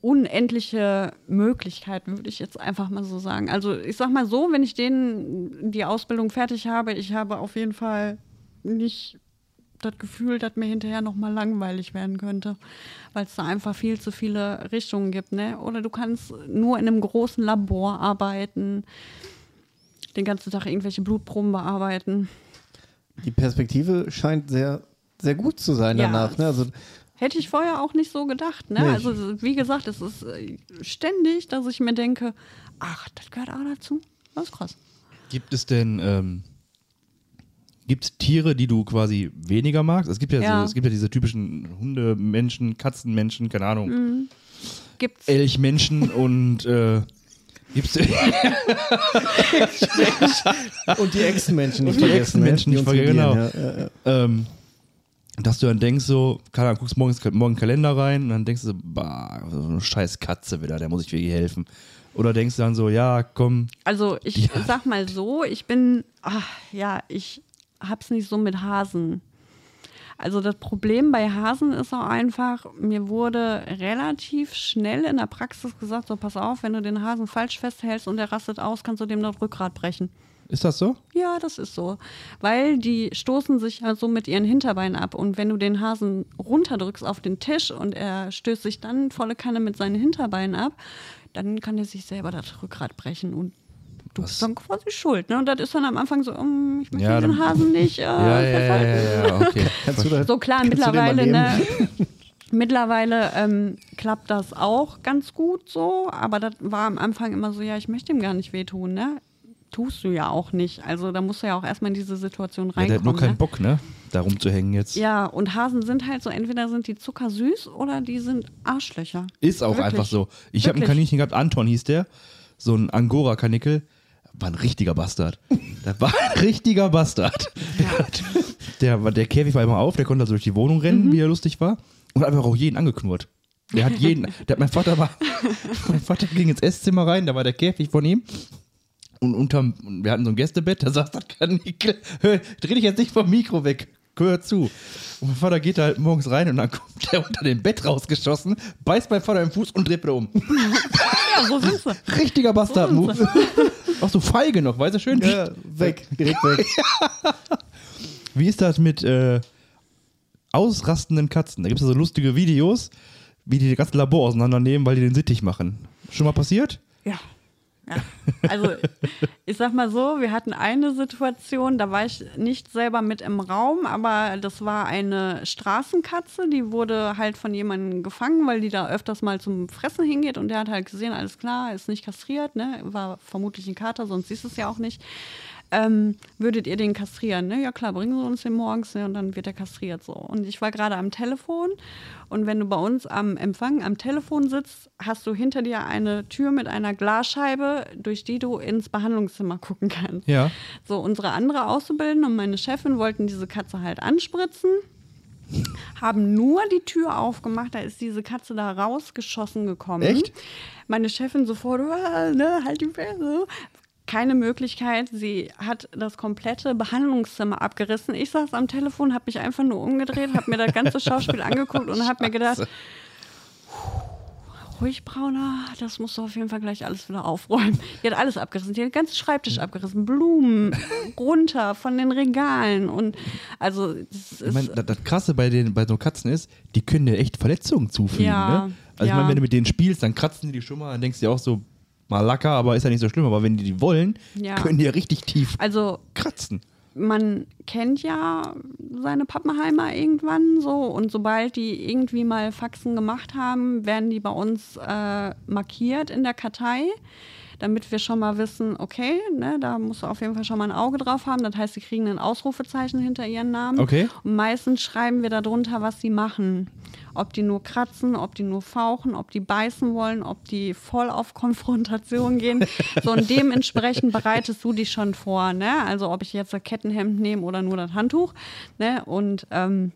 unendliche Möglichkeiten, würde ich jetzt einfach mal so sagen. Also ich sag mal so, wenn ich denen die Ausbildung fertig habe, ich habe auf jeden Fall nicht das Gefühl, dass mir hinterher noch mal langweilig werden könnte, weil es da einfach viel zu viele Richtungen gibt, ne? Oder du kannst nur in einem großen Labor arbeiten, den ganzen Tag irgendwelche Blutproben bearbeiten. Die Perspektive scheint sehr, sehr gut zu sein Ja, danach. Ne? Also, Hätte ich vorher auch nicht so gedacht. Ne? Also, wie gesagt, es ist äh, ständig, dass ich mir denke, ach, das gehört auch dazu. Das ist krass. Gibt es denn ähm, gibt es Tiere, die du quasi weniger magst? Es gibt ja, Ja. So, es gibt ja diese typischen Hundemenschen, Katzenmenschen, keine Ahnung, Mhm. Gibt's. Elchmenschen und äh, gibt's und die Echsenmenschen nicht Und die vergessen. ne? Echsenmenschen Die nicht vergessen, genau. Ja, ja, ja. ähm, dass du dann denkst so, keine Ahnung, guckst morgens, morgen Kalender rein und dann denkst du, so, bah, so eine scheiß Katze wieder, der muss ich wirklich helfen. Oder denkst du dann so, ja, komm, Also ich sag mal so, ich bin, ach, ja, ich hab's nicht so mit Hasen. Also das Problem bei Hasen ist auch einfach, mir wurde relativ schnell in der Praxis gesagt, so pass auf, wenn du den Hasen falsch festhältst und der rastet aus, kannst du dem das Rückgrat brechen. ist das so? Ja, das ist so. Weil die stoßen sich halt so mit ihren Hinterbeinen ab. Und wenn du den Hasen runterdrückst auf den Tisch und er stößt sich dann volle Kanne mit seinen Hinterbeinen ab, dann kann er sich selber das Rückgrat brechen. Und du Was? bist dann quasi schuld. Ne? Und das ist dann am Anfang so, um, ich möchte Ja, den dann- Hasen nicht äh, Ja, ja, ja, ja, ja, okay. Kannst du da, So klar, mittlerweile, ne, mittlerweile ähm, klappt das auch ganz gut so, aber das war am Anfang immer so, ja, ich möchte ihm gar nicht wehtun, ne? Tust du ja auch nicht. Also da musst du ja auch erstmal in diese Situation Ja, der reinkommen. hat nur keinen ne? Bock, ne? Da rumzuhängen jetzt. Ja, und Hasen sind halt so, entweder sind die zuckersüß oder die sind Arschlöcher. Ist auch Wirklich. einfach so. Ich habe einen Wirklich. Kaninchen gehabt, Anton hieß der. So ein Angora-Kanickel. War ein richtiger Bastard. Das war ein richtiger Bastard. Der, der, der Käfig war immer auf, der konnte also durch die Wohnung rennen, wie er lustig war. Und hat einfach auch jeden angeknurrt. Der hat jeden. Der mein Vater war. Mein Vater ging ins Esszimmer rein, da war der Käfig von ihm. Und unterm, wir hatten so ein Gästebett, da saß das. Hör, dreh dich jetzt nicht vom Mikro weg. Hör zu. Und mein Vater geht da halt morgens rein und dann kommt der unter dem Bett rausgeschossen, beißt mein Vater im Fuß und dreht wieder um. Ja, so. Richtiger Bastard-Move. Auch so feige noch, weißt du schön? Ja, weg, direkt weg. Wie ist das mit äh, ausrastenden Katzen? Da gibt es so lustige Videos, wie die das ganze Labor auseinandernehmen, weil die den Sittich machen. Schon mal passiert? Ja. Ja. Also ich sag mal so, wir hatten eine Situation, da war ich nicht selber mit im Raum, aber das war eine Straßenkatze, die wurde halt von jemandem gefangen, weil die da öfters mal zum Fressen hingeht und der hat halt gesehen, alles klar, ist nicht kastriert, ne? War vermutlich ein Kater, sonst siehst du es ja auch nicht ähm, würdet ihr den kastrieren? Ne? Ja klar, bringen Sie uns den morgens ne? und dann wird er kastriert so. Und ich war gerade am Telefon und wenn du bei uns am Empfang am Telefon sitzt, hast du hinter dir eine Tür mit einer Glasscheibe, durch die du ins Behandlungszimmer gucken kannst. Ja. So, unsere andere Auszubildende und meine Chefin wollten diese Katze halt anspritzen haben nur die Tür aufgemacht, da ist diese Katze da rausgeschossen gekommen. Echt? Meine Chefin sofort, "Ah, ne, halt die Fresse, keine Möglichkeit. Sie hat das komplette Behandlungszimmer abgerissen. Ich saß am Telefon, habe mich einfach nur umgedreht, habe mir das ganze Schauspiel angeguckt und habe mir gedacht, ruhig, Brauner, das musst du auf jeden Fall gleich alles wieder aufräumen. Die hat alles abgerissen, die hat den ganzen Schreibtisch abgerissen, Blumen runter von den Regalen und also das ist, Ich meine, das, das Krasse bei, den, bei so Katzen ist, die können dir echt Verletzungen zufügen. Ja, ne? Also ich ja. meine, wenn du mit denen spielst, dann kratzen die dich schon mal, dann denkst du dir auch so, mal Lacker, aber ist ja nicht so schlimm. Aber wenn die die wollen, Ja. können die ja richtig tief also kratzen. man kennt ja seine Pappenheimer irgendwann so und sobald die irgendwie mal Faxen gemacht haben, werden die bei uns äh, markiert in der Kartei, damit wir schon mal wissen, okay, ne, da musst du auf jeden Fall schon mal ein Auge drauf haben. Das heißt, sie kriegen ein Ausrufezeichen hinter ihren Namen. Okay. Und meistens schreiben wir darunter, was sie machen. Ob die nur kratzen, ob die nur fauchen, ob die beißen wollen, ob die voll auf Konfrontation gehen. So und dementsprechend bereitest du dich schon vor, ne? Also ob ich jetzt das Kettenhemd nehme oder nur das Handtuch, ne? Und ähm,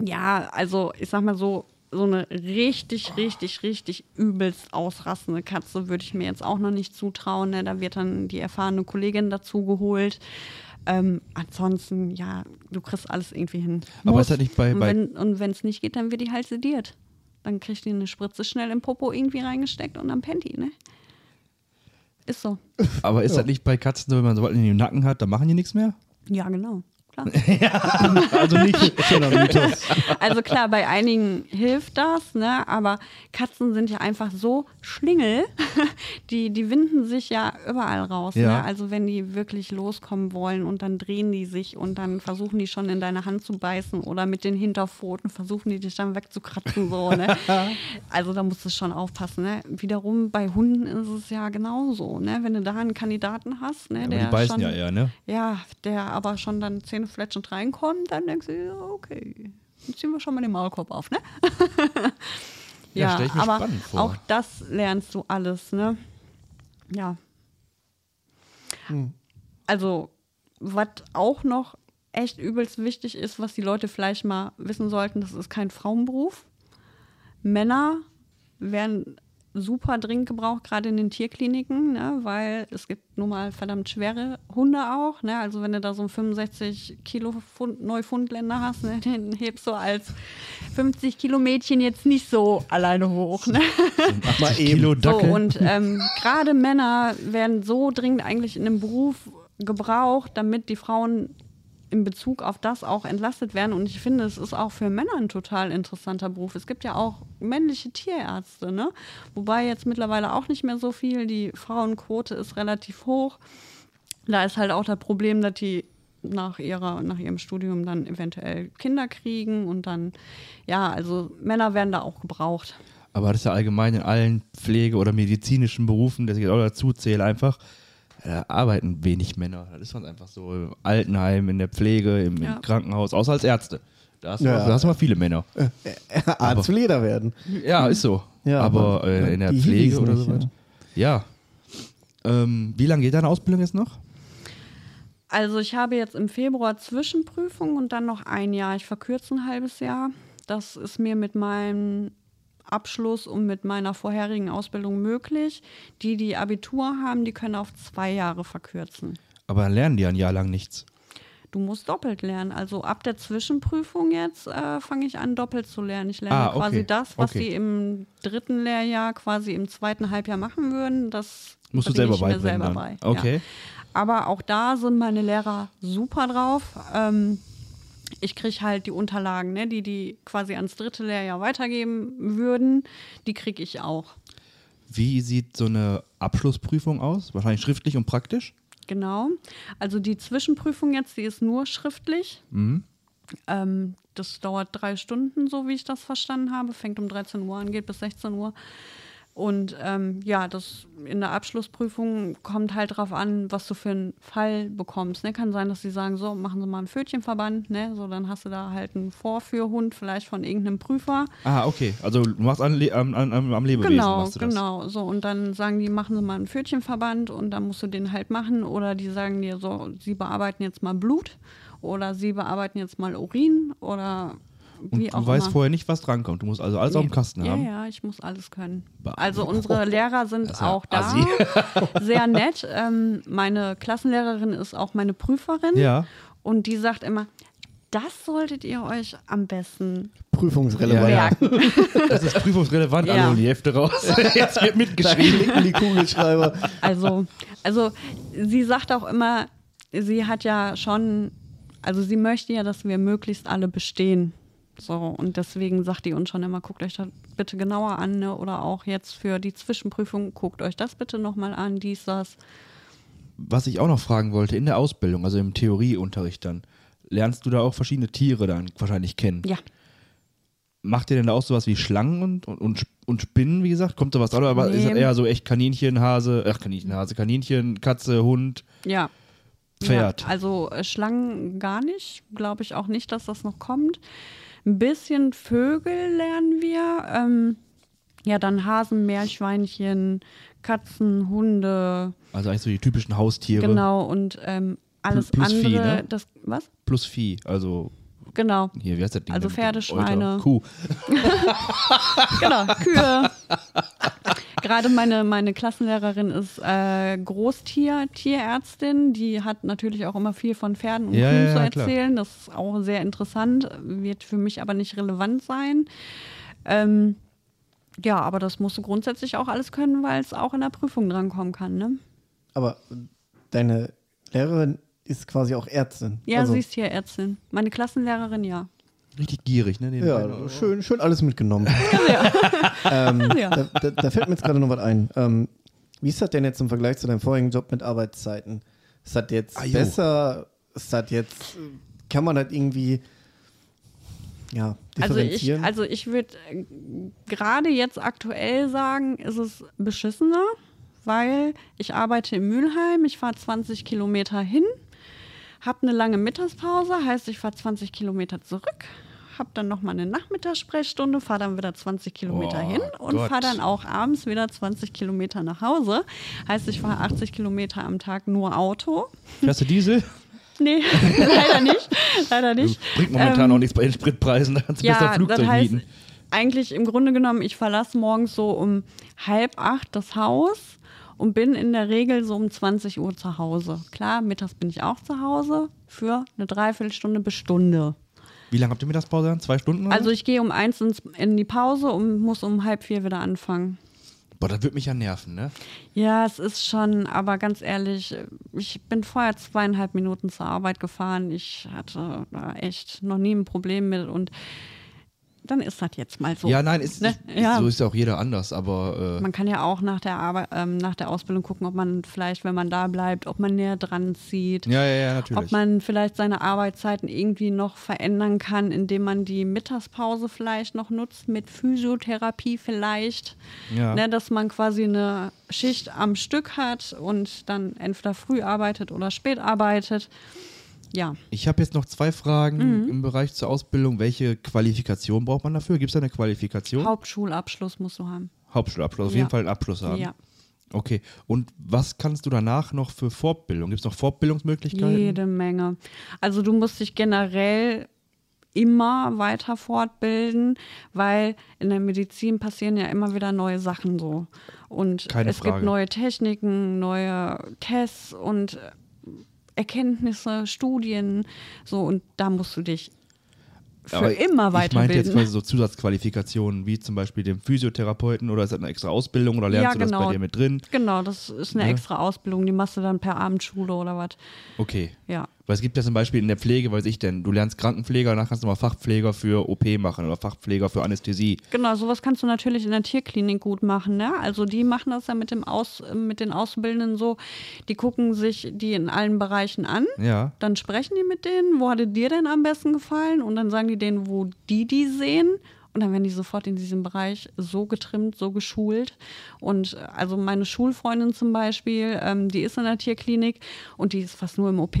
ja, also ich sag mal so, so eine richtig, richtig, richtig übelst ausrassende Katze würde ich mir jetzt auch noch nicht zutrauen. Ne? Da wird dann die erfahrene Kollegin dazu geholt. Ähm, ansonsten, ja, du kriegst alles irgendwie hin. Aber Muss. ist das nicht bei- und bei- wenn und wenn es nicht geht, dann wird die halt sediert. Dann kriegt die eine Spritze schnell im Popo irgendwie reingesteckt und dann pennt die, ne? Ist so. Aber ist das nicht bei Katzen so, wenn man so was in den Nacken hat, dann machen die nichts mehr? Ja, genau. Klar. Also nicht. Schöner Mythos. Also klar, bei einigen hilft das, ne? aber Katzen sind ja einfach so Schlingel, die, die winden sich ja überall raus. Ja. Ne? Also wenn die wirklich loskommen wollen und dann drehen die sich und dann versuchen die schon in deine Hand zu beißen oder mit den Hinterpfoten versuchen die dich dann wegzukratzen. So, ne? Also da musst du schon aufpassen. Ne? Wiederum bei Hunden ist es ja genauso. Ne? Wenn du da einen Kandidaten hast, ne? Aber der die beißen schon, ja eher, ne? ja, der aber schon dann zähnefletschend reinkommt, dann denkst du, ja, okay, dann ziehen wir schon mal den Maulkorb auf, ne? Ja, ja, aber auch das lernst du alles, ne? Ja. Also, was auch noch echt übelst wichtig ist, was die Leute vielleicht mal wissen sollten, das ist kein Frauenberuf. Männer werden super dringend gebraucht, gerade in den Tierkliniken, ne, weil es gibt nun mal verdammt schwere Hunde auch. Ne, also wenn du da so einen 65 Kilo Pfund, Neufundländer hast, ne, den hebst du als 50 Kilo Mädchen jetzt nicht so alleine hoch. Ne? Mal 80 eben. Kilo So, Dackel. und ähm, gerade Männer werden so dringend eigentlich in einem Beruf gebraucht, damit die Frauen in Bezug auf das auch entlastet werden. Und ich finde, es ist auch für Männer ein total interessanter Beruf. Es gibt ja auch männliche Tierärzte, ne? Wobei jetzt mittlerweile auch nicht mehr so viel. Die Frauenquote ist relativ hoch. Da ist halt auch das Problem, dass die nach, ihrer, nach ihrem Studium dann eventuell Kinder kriegen und dann, ja, also Männer werden da auch gebraucht. Aber das ist ja allgemein in allen Pflege- oder medizinischen Berufen, das ich auch dazu zähle, einfach, da arbeiten wenig Männer. Das ist sonst einfach so im Altenheim, in der Pflege, im, Ja. im Krankenhaus, außer als Ärzte. Da hast du, Ja. mal, da hast du mal viele Männer. Arzt will jeder werden. Ja, ist so. Ja, aber aber äh, in der Pflege oder nicht, sowas. Ja. Ähm, wie lange geht deine Ausbildung jetzt noch? Also ich habe jetzt im Februar Zwischenprüfung und dann noch ein Jahr. Ich verkürze ein halbes Jahr. Das ist mir mit meinem Abschluss und mit meiner vorherigen Ausbildung möglich. Die, die Abitur haben, die können auf zwei Jahre verkürzen. Aber dann lernen die ein Jahr lang nichts. Du musst doppelt lernen. Also ab der Zwischenprüfung jetzt äh, fange ich an, doppelt zu lernen. Ich lerne Ah, okay. quasi das, was Okay. sie im dritten Lehrjahr quasi im zweiten Halbjahr machen würden. Das Musst du selber ich mir selber dann. bei. Okay. Ja. Aber auch da sind meine Lehrer super drauf. Ähm, ich kriege halt die Unterlagen, ne, die die quasi ans dritte Lehrjahr weitergeben würden, die kriege ich auch. Wie sieht so eine Abschlussprüfung aus? Wahrscheinlich schriftlich und praktisch? Genau. Also die Zwischenprüfung jetzt, die ist nur schriftlich. Mhm. Ähm, das dauert drei Stunden, so wie ich das verstanden habe. Fängt um 13 Uhr an, geht bis 16 Uhr. Und ähm, ja, das in der Abschlussprüfung kommt halt drauf an, was du für einen Fall bekommst. Ne? Kann sein, dass sie sagen, so, machen Sie mal einen Pfötchenverband, ne? So, dann hast du da halt einen Vorführhund, vielleicht von irgendeinem Prüfer. Ah, okay. Also du machst an, am, am, am Lebewesen. Genau, machst du das. genau. So, und dann sagen die, machen Sie mal einen Pfötchenverband und dann musst du den halt machen. Oder die sagen dir so, sie bearbeiten jetzt mal Blut oder sie bearbeiten jetzt mal Urin oder Und wie du auch weißt immer. vorher nicht, was drankommt. Du musst also alles auf dem Kasten ja, haben. Ja, ich muss alles können. Also unsere Lehrer sind ja auch da. assi. Sehr nett. Ähm, meine Klassenlehrerin ist auch meine Prüferin. Ja. Und die sagt immer, das solltet ihr euch am besten Prüfungsrelevant. Ja, ja. merken. Das ist prüfungsrelevant, Ja. also die Hälfte raus. Jetzt wird mitgeschrieben. klicken die Kugelschreiber. Also, also sie sagt auch immer, sie hat ja schon, also sie möchte ja, dass wir möglichst alle bestehen. So, und deswegen sagt die uns schon immer, guckt euch das bitte genauer an, ne? Oder auch jetzt für die Zwischenprüfung, guckt euch das bitte nochmal an, dies, das. Was ich auch noch fragen wollte, in der Ausbildung, also im Theorieunterricht dann, lernst du da auch verschiedene Tiere dann wahrscheinlich kennen. Ja. Macht ihr denn da auch sowas wie Schlangen und, und, und, Sp- und Spinnen, wie gesagt? Kommt sowas auch? Aber ist Nee. das eher so echt Kaninchen, Hase, ach Kaninchen, Hase, Kaninchen, Katze, Hund, Ja. Pferd? Ja, also äh, Schlangen gar nicht. Glaube ich auch nicht, dass das noch kommt. Ein bisschen Vögel lernen wir. Ähm, ja, dann Hasen, Meerschweinchen, Katzen, Hunde. Also eigentlich so die typischen Haustiere Genau. Und ähm, alles Plus andere. Vieh, ne? das, was? plus Vieh. Also Genau. hier, wie heißt das Ding? Also? Pferde. Schweine. Kuh. Genau, Kühe. Gerade meine, meine Klassenlehrerin ist äh, Großtier, Tierärztin. Die hat natürlich auch immer viel von Pferden und Ja, Kühen ja, zu ja, klar. erzählen. Das ist auch sehr interessant, wird für mich aber nicht relevant sein. Ähm, ja, aber das musst du grundsätzlich auch alles können, weil es auch in der Prüfung drankommen kann. Ne? Aber deine Lehrerin ist quasi auch Ärztin. Ja, also, sie ist Tierärztin. Meine Klassenlehrerin, ja. Richtig gierig, ne? nebenbei Ja, schön, schön alles mitgenommen. ähm, Ja. da, da, da fällt mir jetzt gerade noch was ein. Ähm, wie ist das denn jetzt im Vergleich zu deinem vorigen Job mit Arbeitszeiten? Ist das jetzt Ah, besser? Ist das jetzt, kann man das irgendwie, ja, Also ich, differenzieren? also ich würde äh, gerade jetzt aktuell sagen, ist es beschissener, weil ich arbeite in Mülheim, ich fahre 20 Kilometer hin, habe eine lange Mittagspause, heißt ich fahre 20 Kilometer zurück, habe dann nochmal eine Nachmittagssprechstunde, fahre dann wieder 20 Kilometer Oh hin und fahre dann auch abends wieder 20 Kilometer nach Hause. Heißt, ich fahre 80 Kilometer am Tag nur Auto. Fährst du Diesel? Nee, leider nicht. Leider nicht. Bringt momentan Ähm, auch nichts bei den Spritpreisen, da kannst du besser ein Flugzeug das heißt, mieten. eigentlich im Grunde genommen, ich verlasse morgens so um halb acht das Haus und bin in der Regel so um 20 Uhr zu Hause. Klar, mittags bin ich auch zu Hause für eine Dreiviertelstunde bis Stunde. Wie lange habt ihr Mittagspause dann? Zwei Stunden? Oder? Also ich gehe um eins ins, in die Pause und muss um halb vier wieder anfangen. Boah, das wird mich ja nerven, ne? Ja, es ist schon, aber ganz ehrlich, ich bin vorher zweieinhalb Minuten zur Arbeit gefahren. Ich hatte da echt noch nie ein Problem mit und dann ist das jetzt mal so. Ja, nein, ist, Ne? ist, Ja. so ist ja auch jeder anders, aber äh, Man kann ja auch nach der Arbeit, ähm, nach der Ausbildung gucken, ob man vielleicht, wenn man da bleibt, ob man näher dran zieht. ja, ja, ja, natürlich. Ob man vielleicht seine Arbeitszeiten irgendwie noch verändern kann, indem man die Mittagspause vielleicht noch nutzt, mit Physiotherapie vielleicht. Ja. Ne, dass man quasi eine Schicht am Stück hat und dann entweder früh arbeitet oder spät arbeitet. Ja, Ich habe jetzt noch zwei Fragen Mhm. im Bereich zur Ausbildung. Welche Qualifikation braucht man dafür? Gibt es da eine Qualifikation? Hauptschulabschluss musst du haben. Hauptschulabschluss, auf Ja. jeden Fall einen Abschluss haben. Ja, Okay. Und was kannst du danach noch für Fortbildung? Gibt es noch Fortbildungsmöglichkeiten? jede Menge. Also du musst dich generell immer weiter fortbilden, weil in der Medizin passieren ja immer wieder neue Sachen so. Und Keine es Frage. gibt neue Techniken, neue Tests und Erkenntnisse, Studien, so und da musst du dich für Aber immer Ich meinte jetzt weiterbilden. quasi so Zusatzqualifikationen, wie zum Beispiel dem Physiotherapeuten oder ist das eine extra Ausbildung oder lernst Ja, du das genau. bei dir mit drin? Genau, das ist eine Ja. extra Ausbildung, die machst du dann per Abendschule oder was. Okay. Ja. Weil es gibt ja zum Beispiel in der Pflege, weiß ich denn, du lernst Krankenpfleger, danach kannst du mal Fachpfleger für OP machen oder Fachpfleger für Anästhesie. Genau, sowas kannst du natürlich in der Tierklinik gut machen. Ne? Also die machen das ja mit, dem Aus, mit den Auszubildenden so, die gucken sich die in allen Bereichen an, Ja. dann sprechen die mit denen, wo hatte dir denn am besten gefallen? Und dann sagen die denen, wo die die sehen. Und dann werden die sofort in diesem Bereich so getrimmt, so geschult. Und äh, also meine Schulfreundin zum Beispiel, ähm, die ist in der Tierklinik und die ist fast nur im OP.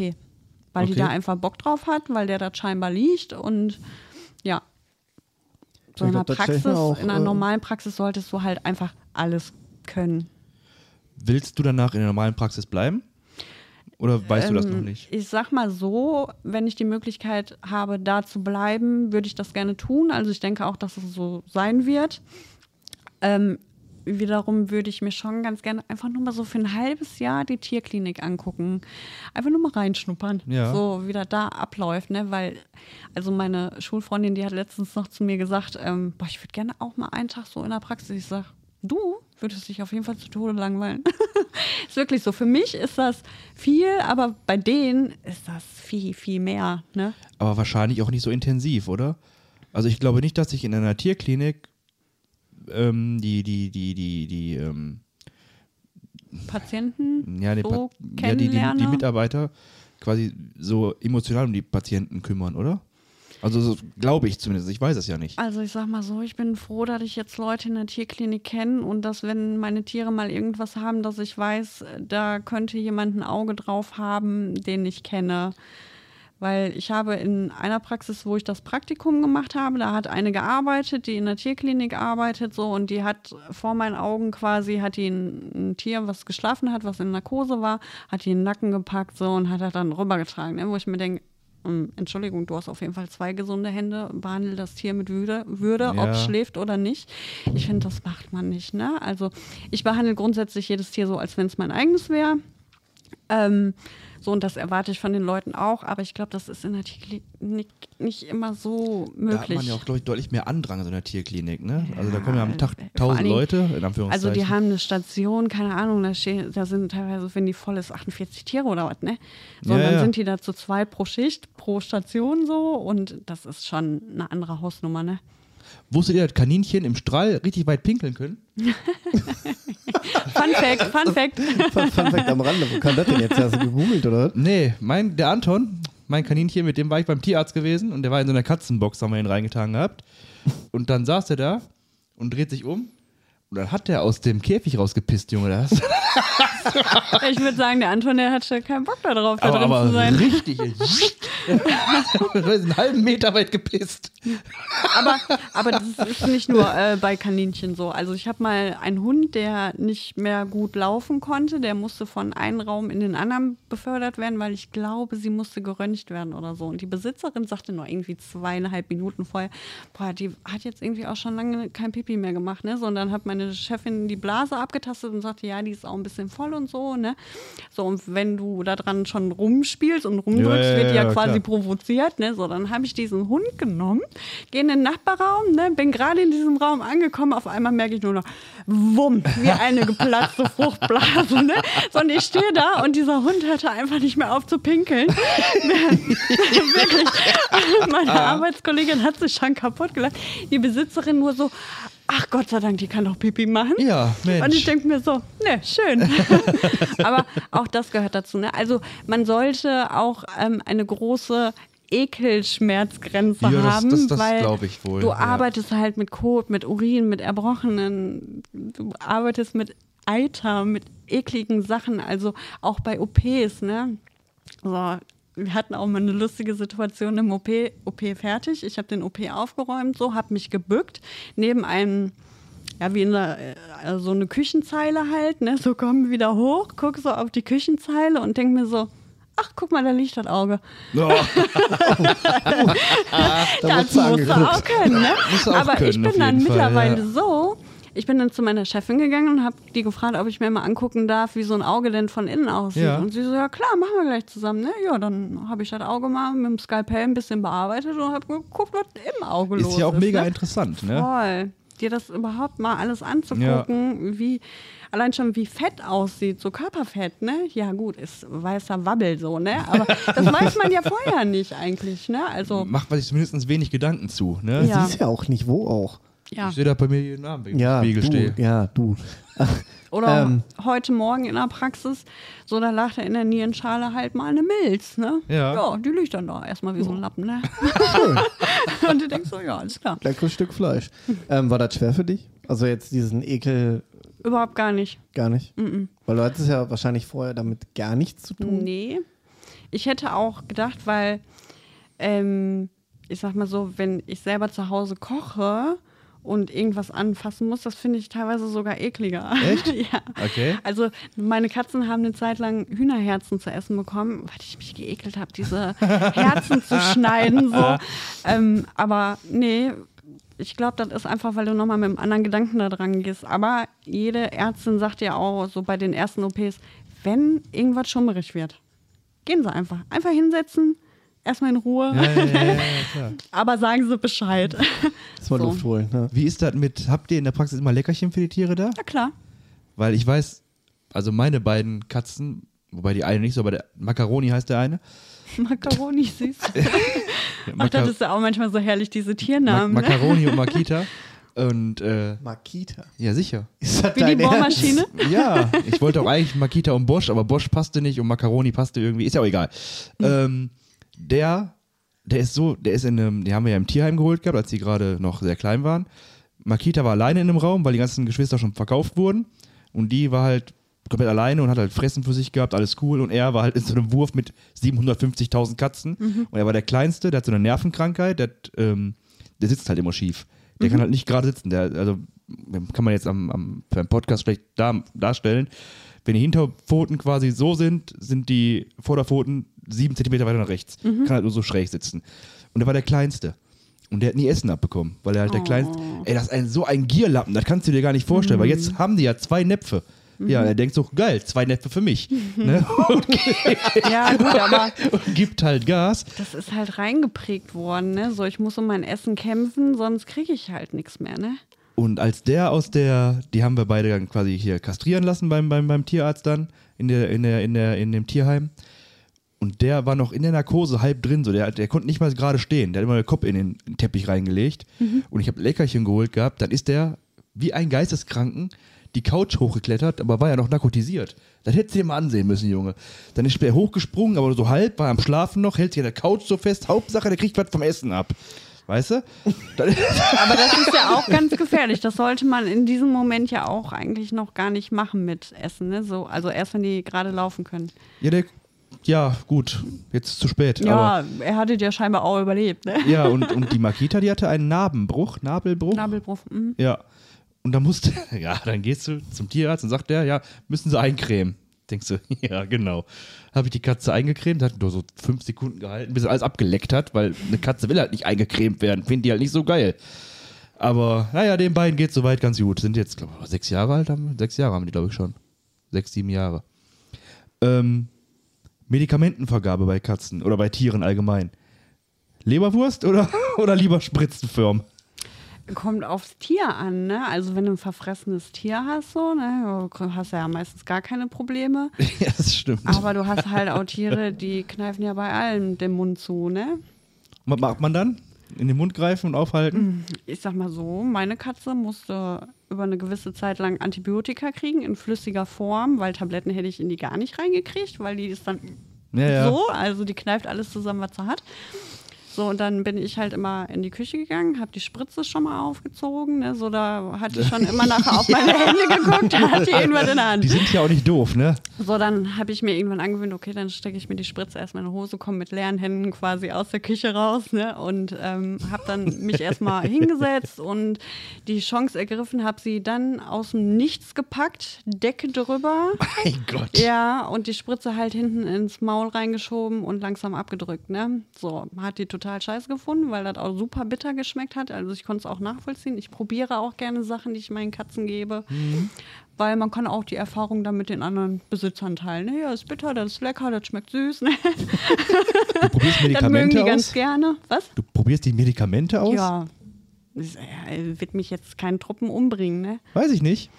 Weil die Okay. da einfach Bock drauf hat, weil der da scheinbar liegt. Und ja, so in ich Praxis, auch, in einer äh, normalen Praxis solltest du halt einfach alles können. Willst du danach in der normalen Praxis bleiben? Oder weißt du das noch Ähm, nicht? Ich sag mal so, wenn ich die Möglichkeit habe, da zu bleiben, würde ich das gerne tun. Also ich denke auch, dass es so sein wird. Ähm, wiederum würde ich mir schon ganz gerne einfach nur mal so für ein halbes Jahr die Tierklinik angucken. Einfach nur mal reinschnuppern, Ja. so wie das da abläuft, ne? Weil, also meine Schulfreundin, die hat letztens noch zu mir gesagt, ähm, boah, ich würde gerne auch mal einen Tag so in der Praxis. Ich sag, du würdest dich auf jeden Fall zu Tode langweilen. ist wirklich so. Für mich ist das viel, aber bei denen ist das viel, viel mehr, ne? Aber wahrscheinlich auch nicht so intensiv, oder? Also ich glaube nicht, dass sich in einer Tierklinik ähm, die, die, die, die, die, ähm, Patienten ja, die, so Pa- ja, die, die, die. Mitarbeiter quasi so emotional um die Patienten kümmern, oder? Also so glaube ich zumindest, ich weiß es ja nicht. Also ich sag mal so, ich bin froh, dass ich jetzt Leute in der Tierklinik kenne und dass wenn meine Tiere mal irgendwas haben, dass ich weiß, da könnte jemand ein Auge drauf haben, den ich kenne. Weil ich habe in einer Praxis, wo ich das Praktikum gemacht habe, da hat eine gearbeitet, die in der Tierklinik arbeitet, so und die hat vor meinen Augen quasi, hat die ein, ein Tier, was geschlafen hat, was in Narkose war, hat die in den Nacken gepackt so und hat er dann rübergetragen, ne? wo ich mir denke, ähm, Entschuldigung, du hast auf jeden Fall zwei gesunde Hände, behandle das Tier mit Würde, Würde ob Ja. es schläft oder nicht. Ich finde, das macht man nicht. Ne? Also ich behandle grundsätzlich jedes Tier so, als wenn es mein eigenes wäre. Ähm, so, und das erwarte ich von den Leuten auch, aber ich glaube, das ist in der Tierklinik nicht immer so Da hat möglich. man ja auch, glaube ich, deutlich mehr Andrang in einer Tierklinik, ne? Also da kommen ja am Ja, Tag äh, tausend Leute, in also Anführungszeichen. die haben eine Station, keine Ahnung, da, stehen, da sind teilweise, wenn die voll ist, 48 Tiere oder was, ne? So, Ja, dann ja. sind die da zu zweit pro Schicht, pro Station so und das ist schon eine andere Hausnummer, ne? Wusstet ihr, dass Kaninchen im Strahl richtig weit pinkeln können? Fun Fact, Fun Fact. Fun, Fun Fact am Rande, wo kam das denn jetzt? Hast du gegoogelt, oder? Nee, mein, der Anton, mein Kaninchen, mit dem war ich beim Tierarzt gewesen und der war in so einer Katzenbox, haben wir ihn reingetan gehabt. Und dann saß er da und dreht sich um dann hat der aus dem Käfig rausgepisst, Junge, das. Ich würde sagen, der Anton, der hatte keinen Bock darauf, da aber drin aber zu sein. richtig. einen halben Meter weit gepisst. Aber, aber das ist nicht nur äh, bei Kaninchen so. Also ich habe mal einen Hund, der nicht mehr gut laufen konnte. Der musste von einem Raum in den anderen befördert werden, weil ich glaube, sie musste geröntgt werden oder so. Und die Besitzerin sagte nur irgendwie zweieinhalb Minuten vorher, boah, die hat jetzt irgendwie auch schon lange kein Pipi mehr gemacht, ne? So, und dann hat meine Chefin die Blase abgetastet und sagte, ja, die ist auch ein bisschen voll und so, ne? So, und wenn du da dran schon rumspielst und rumdrückst, Ja, ja, wird die ja, ja, quasi klar. provoziert, ne? So, dann habe ich diesen Hund genommen, gehe in den Nachbarraum, ne? Bin gerade in diesem Raum angekommen, auf einmal merke ich nur noch, wumm, wie eine geplatzte Fruchtblase, ne? So, und ich stehe da und dieser Hund hörte einfach nicht mehr auf zu pinkeln. Wirklich. Meine Arbeitskollegin hat sich schon kaputt gelacht. Die Besitzerin nur so, ach Gott sei Dank, die kann doch Pipi machen. Ja, Mensch. Und ich denke mir so, ne, schön. Aber auch das gehört dazu. Ne? Also man sollte auch ähm, eine große Ekelschmerzgrenze Ja, das- haben, das- das weil wohl, du ja. arbeitest halt mit Kot, mit Urin, mit Erbrochenen, du arbeitest mit Eiter, mit ekligen Sachen, also auch bei OPs, ne? So, wir hatten auch mal eine lustige Situation im OP, OP fertig. Ich habe den OP aufgeräumt, so, habe mich gebückt, neben einem, ja, wie in der, äh, so eine Küchenzeile halt, ne? So kommen wieder hoch, guck so auf die Küchenzeile und denk mir so, ach, guck mal, da liegt das Auge. Oh, Da Das musst du auch können, ne? Auch Aber ich können, auf bin dann jeden Fall, mittlerweile ja. so, ich bin dann zu meiner Chefin gegangen und habe die gefragt, ob ich mir mal angucken darf, wie so ein Auge denn von innen aussieht. Ja. Und sie so, ja klar, machen wir gleich zusammen. Ne? Ja, dann habe ich das Auge mal mit dem Skalpell ein bisschen bearbeitet und habe geguckt, was im Auge los ist ist. ja auch mega ne? interessant, ne? Voll. Dir das überhaupt mal alles anzugucken, wie, allein schon wie Fett aussieht, so Körperfett, ne? Ja gut, ist weißer Wabbel so, ne? Aber das weiß man ja vorher nicht eigentlich, ne? Also Macht man sich zumindest wenig Gedanken zu. Ne? Ja. Siehst ja auch nicht, wo auch. Ja. Ich sehe da bei mir jeden Abend, wenn ich Ja, im Spiegel du, stehe. ja, du. Oder Ähm. heute Morgen in der Praxis, so da lag da in der Nierenschale halt mal eine Milz, ne? Ja. Ja, die liegt dann da erstmal wie so ein Lappen, ne? Und du denkst so, ja, alles klar. Leckeres Stück Fleisch. Ähm, war das schwer für dich? Also jetzt diesen Ekel Überhaupt gar nicht. gar nicht? Weil du hattest ja wahrscheinlich vorher damit gar nichts zu tun. Nee. Ich hätte auch gedacht, weil, ähm, ich sag mal so, wenn ich selber zu Hause koche und irgendwas anfassen muss, das finde ich teilweise sogar ekliger. Echt? ja. Okay. Also meine Katzen haben eine Zeit lang Hühnerherzen zu essen bekommen, weil ich mich geekelt habe, diese Herzen zu schneiden. So. Ähm, aber nee, ich glaube, das ist einfach, weil du nochmal mit einem anderen Gedanken da dran gehst. Aber jede Ärztin sagt ja auch so bei den ersten OPs, wenn irgendwas schummerig wird, gehen Sie einfach. Einfach hinsetzen, erstmal in Ruhe, Ja, ja, ja, ja, klar. aber sagen Sie Bescheid. Das war So. Luft holen. Ne? Wie ist das mit, habt ihr in der Praxis immer Leckerchen für die Tiere da? Na klar. Weil ich weiß, also meine beiden Katzen, wobei die eine nicht so, aber der Macaroni heißt der eine. Macaroni süß. Ach, das ist ja auch manchmal so herrlich, diese Ma Tiernamen. ne? Macaroni und Makita. Und äh, Makita. ja, sicher. Ist das Wie die dein Ernst? Bohrmaschine. Ja, ich wollte auch eigentlich Makita und Bosch, aber Bosch passte nicht und Macaroni passte irgendwie. Ist ja auch egal. Ähm, der, der ist so, der ist in einem, die haben wir ja im Tierheim geholt gehabt, als die gerade noch sehr klein waren. Makita war alleine in einem Raum, weil die ganzen Geschwister schon verkauft wurden. Und die war halt komplett alleine und hat halt Fressen für sich gehabt, alles cool. Und er war halt in so einem Wurf mit 750.000 Katzen. Und er war der Kleinste, der hat so eine Nervenkrankheit, der, hat, ähm, der sitzt halt immer schief. Der kann halt nicht gerade sitzen. Der, also kann man jetzt am, am beim Podcast schlecht dar, darstellen. Wenn die Hinterpfoten quasi so sind, sind die Vorderpfoten sieben Zentimeter weiter nach rechts. Kann halt nur so schräg sitzen. Und der war der Kleinste. Und der hat nie Essen abbekommen, weil er halt der Kleinste. Ey, das ist ein, so ein Gierlappen, das kannst du dir gar nicht vorstellen, weil jetzt haben die ja zwei Näpfe. Ja, er denkt so, geil, zwei Näpfe für mich. Ne? Und, Ja, gut, aber und gibt halt Gas. das ist halt reingeprägt worden, ne? So, ich muss um mein Essen kämpfen, sonst kriege ich halt nichts mehr, ne? Und als der aus der, die haben wir beide dann quasi hier kastrieren lassen beim, beim, beim Tierarzt dann, in, der, in, der, in, der, in dem Tierheim. Und der war noch in der Narkose halb drin, so der, der konnte nicht mal gerade stehen. Der hat immer den Kopf in den Teppich reingelegt. Und ich habe Leckerchen geholt gehabt. Dann ist der wie ein Geisteskranken die Couch hochgeklettert, aber war ja noch narkotisiert. Das hättest du dir mal ansehen müssen, Junge. Dann ist der hochgesprungen, aber so halb, war am Schlafen noch, hält sich an der Couch so fest. Hauptsache, der kriegt was vom Essen ab. Weißt du? Aber das ist ja auch ganz gefährlich. Das sollte man in diesem Moment ja auch eigentlich noch gar nicht machen mit Essen, ne? So, also erst wenn die gerade laufen können. ja, der, ja, gut, jetzt ist zu spät. Aber, Ja, er hatte ja scheinbar auch überlebt, ne? ja, und, und die Makita, die hatte einen Narbenbruch, Nabelbruch. Nabelbruch. mhm. Ja. Und dann musste, ja, dann gehst du zum Tierarzt und sagt der, ja, müssen sie eincremen. Denkst du, ja, genau. Habe ich die Katze eingecremt, hat nur so fünf Sekunden gehalten, bis er alles abgeleckt hat, weil eine Katze will halt nicht eingecremt werden, finden die halt nicht so geil. Aber naja, den beiden geht soweit ganz gut. Sind jetzt, glaube ich, sechs Jahre alt, haben, sechs Jahre haben die, glaube ich, schon. Sechs, sieben Jahre. Ähm, Medikamentenvergabe bei Katzen oder bei Tieren allgemein. Leberwurst oder, oder lieber Spritzenfirm? Kommt aufs Tier an, ne? Also wenn du ein verfressenes Tier hast, so, ne, du hast ja meistens gar keine Probleme. ja, das stimmt. Aber du hast halt auch Tiere, die kneifen ja bei allem den Mund zu, ne? Was macht man dann? In den Mund greifen und aufhalten? Ich sag mal so, meine Katze musste über eine gewisse Zeit lang Antibiotika kriegen in flüssiger Form, weil Tabletten hätte ich in die gar nicht reingekriegt, weil die ist dann Ja, ja. so, also die kneift alles zusammen, was sie hat. So, und dann bin ich halt immer in die Küche gegangen, habe die Spritze schon mal aufgezogen, ne? so da hat die schon immer nachher auf meine Hände geguckt, da hat die irgendwas in der Hand. Die sind ja auch nicht doof, ne? So, dann habe ich mir irgendwann angewöhnt, okay, dann stecke ich mir die Spritze erstmal in die Hose, komme mit leeren Händen quasi aus der Küche raus, ne? Und ähm, habe dann mich erstmal hingesetzt und die Chance ergriffen, habe sie dann aus dem Nichts gepackt, Decke drüber. Mein Gott. Ja, und die Spritze halt hinten ins Maul reingeschoben und langsam abgedrückt, ne? So, hat die total scheiße gefunden, weil das auch super bitter geschmeckt hat. Also ich konnte es auch nachvollziehen. Ich probiere auch gerne Sachen, die ich meinen Katzen gebe. Weil man kann auch die Erfahrung dann mit den anderen Besitzern teilen. Ne? Ja, ist bitter, das ist lecker, das schmeckt süß. Ne? Du probierst Das mögen die Medikamente ganz aus? gerne. Was? Du probierst die Medikamente aus? Ja. Äh, wird mich jetzt keinen Truppen umbringen, ne? Weiß ich nicht.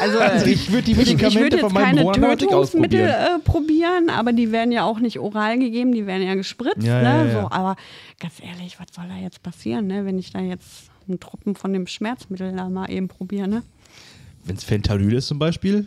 Also, Also ich würde die ich, ich Medikamente würde von meinem Tötungsmittel ausprobieren. äh, probieren, aber die werden ja auch nicht oral gegeben, die werden ja gespritzt. Ja, ne? ja, ja. So, aber ganz ehrlich, was soll da jetzt passieren, ne? wenn ich da jetzt einen Truppen von dem Schmerzmittel da mal eben probiere? Ne? Wenn es Fentanyl ist zum Beispiel,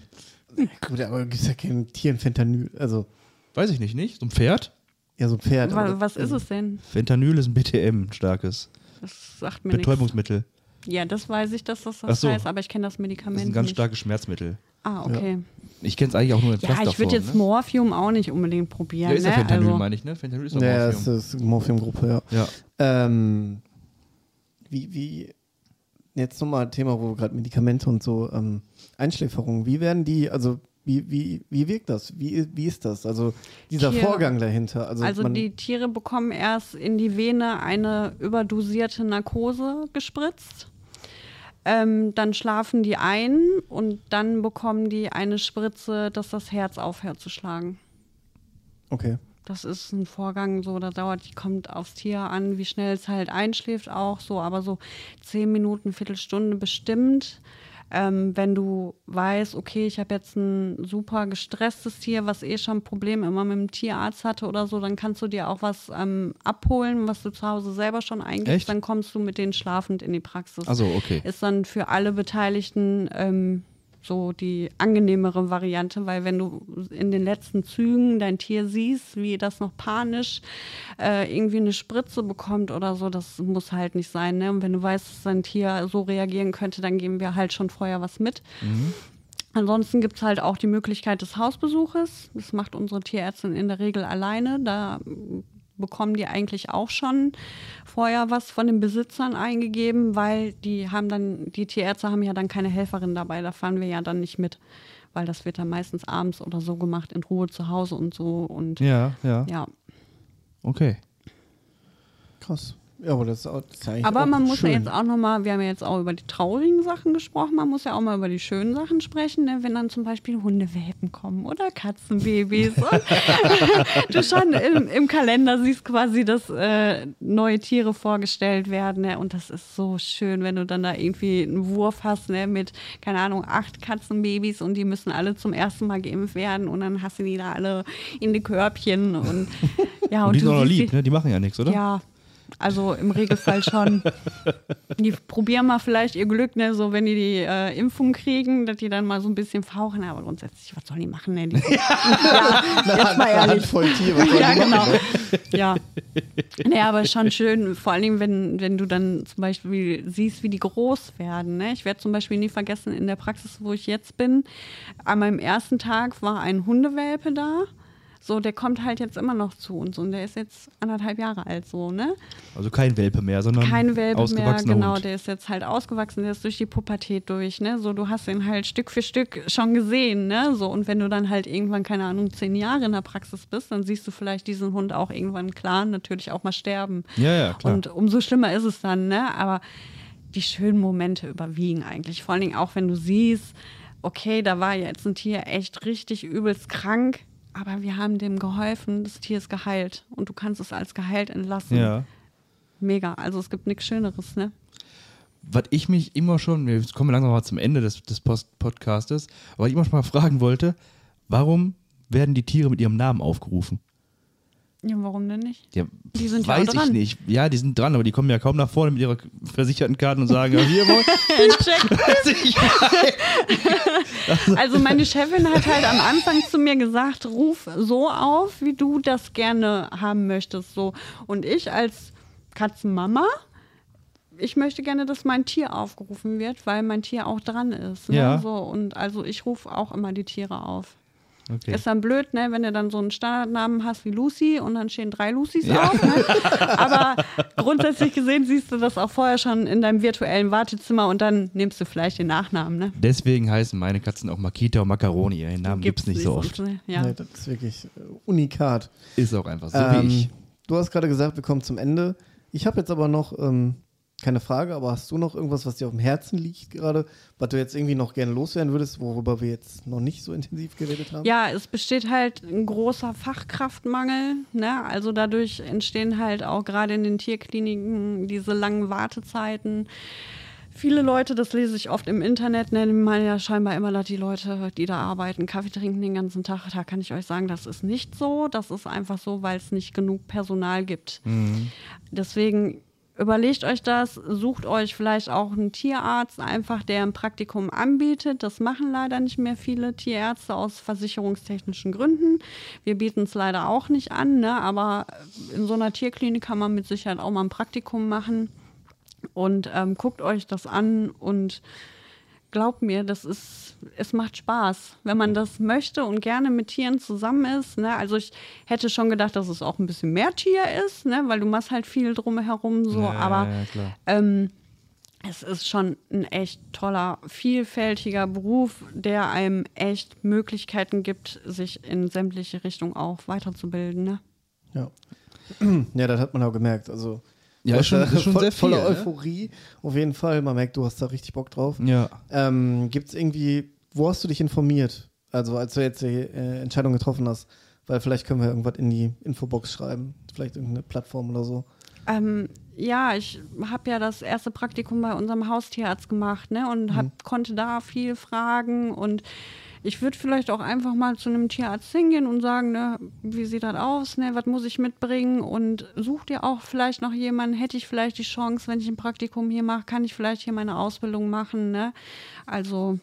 Gut, aber gibt ja kein Tier in Fentanyl. Also, weiß ich nicht, nicht? So ein Pferd? ja, so ein Pferd. Was das- ist es denn? Fentanyl ist ein BTM, ein starkes. Das sagt mir nichts. Betäubungsmittel. Ja, das weiß ich, dass das das so. heißt, aber ich kenne das Das Medikament ist ein ganz nicht. starkes Schmerzmittel. Ah, okay. Ich kenne es eigentlich auch nur in Ja, ich würde jetzt ne? Morphium auch nicht unbedingt probieren. Ja, ist ja ne? Fentanyl, also, meine ich, ne? Fentanyl ist doch Ja, Morphium. es ist Morphiumgruppe, ja. Ja. Ähm, wie, wie, jetzt nochmal Thema, wo wir gerade Medikamente und so, ähm, Einschläferungen, wie werden die, also wie, wie, wie wirkt das? Wie, wie ist das? Also dieser Tier- Vorgang dahinter. Also, Also die Tiere bekommen erst in die Vene eine überdosierte Narkose gespritzt. Ähm, dann schlafen die ein und dann bekommen die eine Spritze, dass das Herz aufhört zu schlagen. Okay. Das ist ein Vorgang, so, da dauert, die kommt aufs Tier an, wie schnell es halt einschläft auch so, aber so zehn Minuten, Viertelstunde bestimmt. Ähm, wenn du weißt, okay, ich habe jetzt ein super gestresstes Tier, was eh schon Probleme immer mit dem Tierarzt hatte oder so, dann kannst du dir auch was ähm, abholen, was du zu Hause selber schon eingibst, Echt? dann kommst du mit denen schlafend in die Praxis. Also, okay. Ist dann für alle Beteiligten ähm, so die angenehmere Variante, weil wenn du in den letzten Zügen dein Tier siehst, wie das noch panisch äh, irgendwie eine Spritze bekommt oder so, das muss halt nicht sein. Ne? Und wenn du weißt, dass dein Tier so reagieren könnte, dann geben wir halt schon vorher was mit. Ansonsten gibt es halt auch die Möglichkeit des Hausbesuches. Das macht unsere Tierärztin in der Regel alleine. Da bekommen die eigentlich auch schon vorher was von den Besitzern eingegeben, weil die haben dann, die Tierärzte haben ja dann keine Helferin dabei, da fahren wir ja dann nicht mit. Weil das wird dann meistens abends oder so gemacht, in Ruhe zu Hause und so. Und Ja, ja. ja. Okay. Krass. Ja, aber das ist, auch, das ist eigentlich Aber auch man muss schön. ja jetzt auch nochmal, wir haben ja jetzt auch über die traurigen Sachen gesprochen, man muss ja auch mal über die schönen Sachen sprechen, ne? wenn dann zum Beispiel Hundewelpen kommen oder Katzenbabys. und du schon im, im Kalender siehst quasi, dass äh, neue Tiere vorgestellt werden. Ne? Und das ist so schön, wenn du dann da irgendwie einen Wurf hast ne? mit, keine Ahnung, acht Katzenbabys und die müssen alle zum ersten Mal geimpft werden und dann hast du die da alle in die Körbchen und ja, Und die sind auch noch lieb, die- ne? Die machen ja nichts, oder? ja, also im Regelfall schon. Die probieren mal vielleicht ihr Glück, ne, so wenn die die äh, Impfung kriegen, dass die dann mal so ein bisschen fauchen, aber grundsätzlich, was sollen die machen, ne? Die, ja, jetzt mal Eine ehrlich. Handvoll Tier, was Ja, genau. Ja. Nee, aber schon schön, vor allem, wenn, wenn du dann zum Beispiel siehst, wie die groß werden. Ne? Ich werde zum Beispiel nie vergessen, in der Praxis, wo ich jetzt bin, an meinem ersten Tag war ein Hundewelpe da. So, der kommt halt jetzt immer noch zu uns und der ist jetzt anderthalb Jahre alt, so, ne? Also kein Welpe mehr, sondern Kein Welpe mehr, genau, Hund. der ist jetzt halt ausgewachsen, der ist durch die Pubertät durch, ne? So, du hast ihn halt Stück für Stück schon gesehen, ne? So, und wenn du dann halt irgendwann, keine Ahnung, zehn Jahre in der Praxis bist, dann siehst du vielleicht diesen Hund auch irgendwann klar, natürlich auch mal sterben. Ja, ja, klar. Und umso schlimmer ist es dann, ne? Aber die schönen Momente überwiegen eigentlich. Vor allen Dingen auch, wenn du siehst, okay, da war jetzt ein Tier echt richtig übelst krank, aber wir haben dem geholfen, das Tier ist geheilt und du kannst es als geheilt entlassen. ja. Mega. Also es gibt nichts Schöneres, ne? was ich mich immer schon, wir kommen langsam mal zum Ende des, des Post Podcastes, aber ich immer schon mal fragen wollte, warum werden die Tiere mit ihrem Namen aufgerufen? Ja, warum denn nicht? Ja, Die sind ja weiß auch dran. ich nicht. Ja, die sind dran, aber die kommen ja kaum nach vorne mit ihrer versicherten Karte und sagen, ja, hier. Check. Ich- Also meine Chefin hat halt am Anfang zu mir gesagt, ruf so auf, wie du das gerne haben möchtest. So. Und ich als Katzenmama, ich möchte gerne, dass mein Tier aufgerufen wird, weil mein Tier auch dran ist. Ne? Ja. So, und also ich rufe auch immer die Tiere auf. Okay. Ist dann blöd, ne, wenn du dann so einen Standardnamen hast wie Lucy und dann stehen drei Lucys auf. Ne? Aber grundsätzlich gesehen siehst du das auch vorher schon in deinem virtuellen Wartezimmer und dann nimmst du vielleicht den Nachnamen. Ne? Deswegen heißen meine Katzen auch Makita und Macaroni. Den Namen gibt es nicht so oft. sonst, ne? Ja. Nee, das ist wirklich äh, unikat. Ist auch einfach so Ähm, wie ich. Du hast gerade gesagt, wir kommen zum Ende. Ich habe jetzt aber noch ähm, keine Frage, aber hast du noch irgendwas, was dir auf dem Herzen liegt gerade, was du jetzt irgendwie noch gerne loswerden würdest, worüber wir jetzt noch nicht so intensiv geredet haben? Ja, es besteht halt ein großer Fachkraftmangel. Ne? Also dadurch entstehen halt auch gerade in den Tierkliniken diese langen Wartezeiten. Viele Leute, das lese ich oft im Internet, nennen man ja scheinbar immer, dass die Leute, die da arbeiten, Kaffee trinken den ganzen Tag. Da kann ich euch sagen, das ist nicht so. Das ist einfach so, weil es nicht genug Personal gibt. Deswegen überlegt euch das, sucht euch vielleicht auch einen Tierarzt, einfach der ein Praktikum anbietet. Das machen leider nicht mehr viele Tierärzte aus versicherungstechnischen Gründen. Wir bieten es leider auch nicht an, ne? aber in so einer Tierklinik kann man mit Sicherheit auch mal ein Praktikum machen. Und ähm, guckt euch das an und glaubt mir, das ist, es macht Spaß, wenn man das möchte und gerne mit Tieren zusammen ist. Ne? Also ich hätte schon gedacht, dass es auch ein bisschen mehr Tier ist, ne? weil du machst halt viel drumherum so, Ja, aber ja, ähm, es ist schon ein echt toller, vielfältiger Beruf, der einem echt Möglichkeiten gibt, sich in sämtliche Richtungen auch weiterzubilden. Ne? Ja. ja, das hat man auch gemerkt. Also, Ja, ist schon- ist schon voll, sehr viel, Voller ne? Euphorie, auf jeden Fall. Man merkt, du hast da richtig Bock drauf. Ja. Ähm, Gibt es irgendwie, wo hast du dich informiert? Also, als du jetzt die äh, Entscheidung getroffen hast, weil vielleicht können wir irgendwas in die Infobox schreiben. Vielleicht irgendeine Plattform oder so. Ähm, ja, ich habe ja das erste Praktikum bei unserem Haustierarzt gemacht ne, und hab, konnte da viel fragen. Und ich würde vielleicht auch einfach mal zu einem Tierarzt hingehen und sagen, ne, wie sieht das aus, ne, was muss ich mitbringen? Und sucht ihr auch vielleicht noch jemanden? Hätte ich vielleicht die Chance, wenn ich ein Praktikum hier mache, kann ich vielleicht hier meine Ausbildung machen? Ne? Also,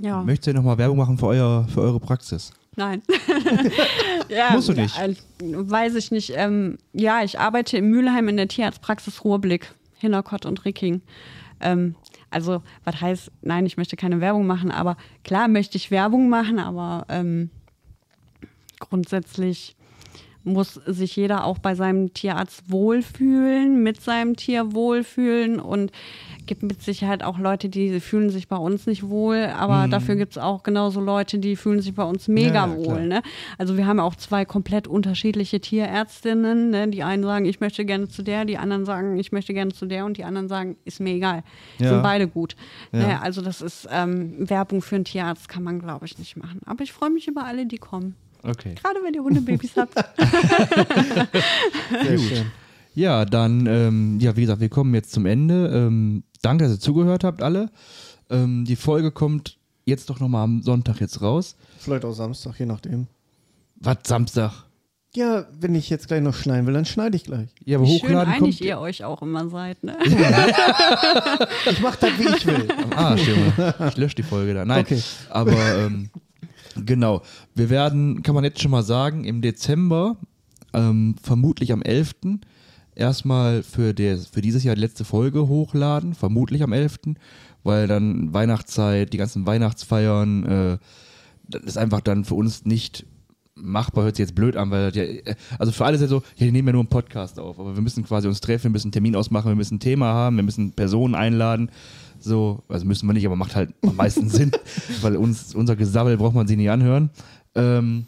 ja. Möchtest du nochmal Werbung machen für, euer, für eure Praxis? Nein. ja, Musst du nicht. äh, Weiß ich nicht. Ähm, ja, ich arbeite in Mülheim in der Tierarztpraxis Ruhrblick, Hinnerkott und Ricking. Ähm, also, was heißt, nein, ich möchte keine Werbung machen, aber klar möchte ich Werbung machen, aber ähm, grundsätzlich muss sich jeder auch bei seinem Tierarzt wohlfühlen, mit seinem Tier wohlfühlen und gibt mit Sicherheit auch Leute, die fühlen sich bei uns nicht wohl, aber dafür gibt es auch genauso Leute, die fühlen sich bei uns mega Ja, wohl. Ne? Also wir haben auch zwei komplett unterschiedliche Tierärztinnen. Ne? Die einen sagen, ich möchte gerne zu der, die anderen sagen, ich möchte gerne zu der und die anderen sagen, ist mir egal. Ja. Sind beide gut. Ja. Ne? Also das ist ähm, Werbung für einen Tierarzt kann man, glaube ich, nicht machen. Aber ich freue mich über alle, die kommen. Okay. Gerade wenn ihr Hundebabys habt. Sehr schön. Ja, dann, ähm, ja, wie gesagt, wir kommen jetzt zum Ende. Ähm, danke, dass ihr zugehört habt, alle. Ähm, die Folge kommt jetzt doch nochmal am Sonntag jetzt raus. Vielleicht auch Samstag, je nachdem. Was, Samstag? Ja, wenn ich jetzt gleich noch schneiden will, dann schneide ich gleich. Ja, aber Wie schön hochladen einig kommt... ihr euch auch immer seid. Ne? Ich mache das, wie ich will. am Arsch, Junge. Ich lösche die Folge da. Nein, Okay. aber ähm, genau. Wir werden, kann man jetzt schon mal sagen, im Dezember, ähm, vermutlich am 11., erstmal für, der, für dieses Jahr die letzte Folge hochladen, vermutlich am 11., weil dann Weihnachtszeit, die ganzen Weihnachtsfeiern, äh, das ist einfach dann für uns nicht machbar, hört sich jetzt blöd an, weil ja, äh, also für alle ist ja so, die nehmen ja nur einen Podcast auf, aber wir müssen quasi uns treffen, wir müssen einen Termin ausmachen, wir müssen ein Thema haben, wir müssen Personen einladen, so, also müssen wir nicht, aber macht halt am meisten Sinn, weil uns, unser Gesabbel braucht man sich nicht anhören. Ähm,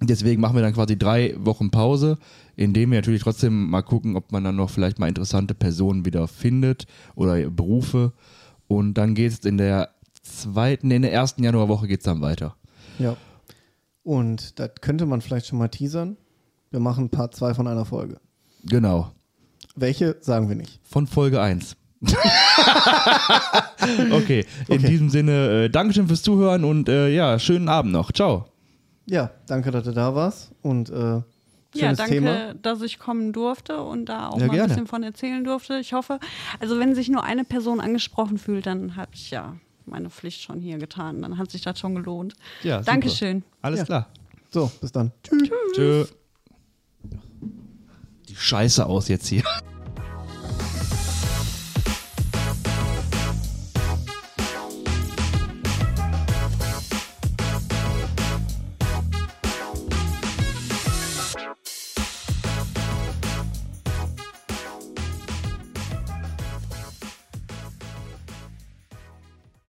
deswegen machen wir dann quasi drei Wochen Pause, indem wir natürlich trotzdem mal gucken, ob man dann noch vielleicht mal interessante Personen wieder findet oder Berufe. Und dann geht es in der zweiten, in der ersten Januarwoche geht es dann weiter. Ja. Und das könnte man vielleicht schon mal teasern. Wir machen Part 2 von einer Folge. Genau. Welche sagen wir nicht. Von Folge 1. okay, in Okay. diesem Sinne, äh, Dankeschön fürs Zuhören und äh, ja, schönen Abend noch. Ciao. Ja, danke, dass du da warst. Und äh, schönes Ja, danke, Thema. dass ich kommen durfte und da auch Ja, mal ein gerne. bisschen von erzählen durfte. Ich hoffe, also wenn sich nur eine Person angesprochen fühlt, dann habe ich ja meine Pflicht schon hier getan. Dann hat sich das schon gelohnt. Ja, super. Dankeschön. Alles Ja. klar. So, bis dann. Tschüss. Tschö. Die Scheiße aus jetzt hier.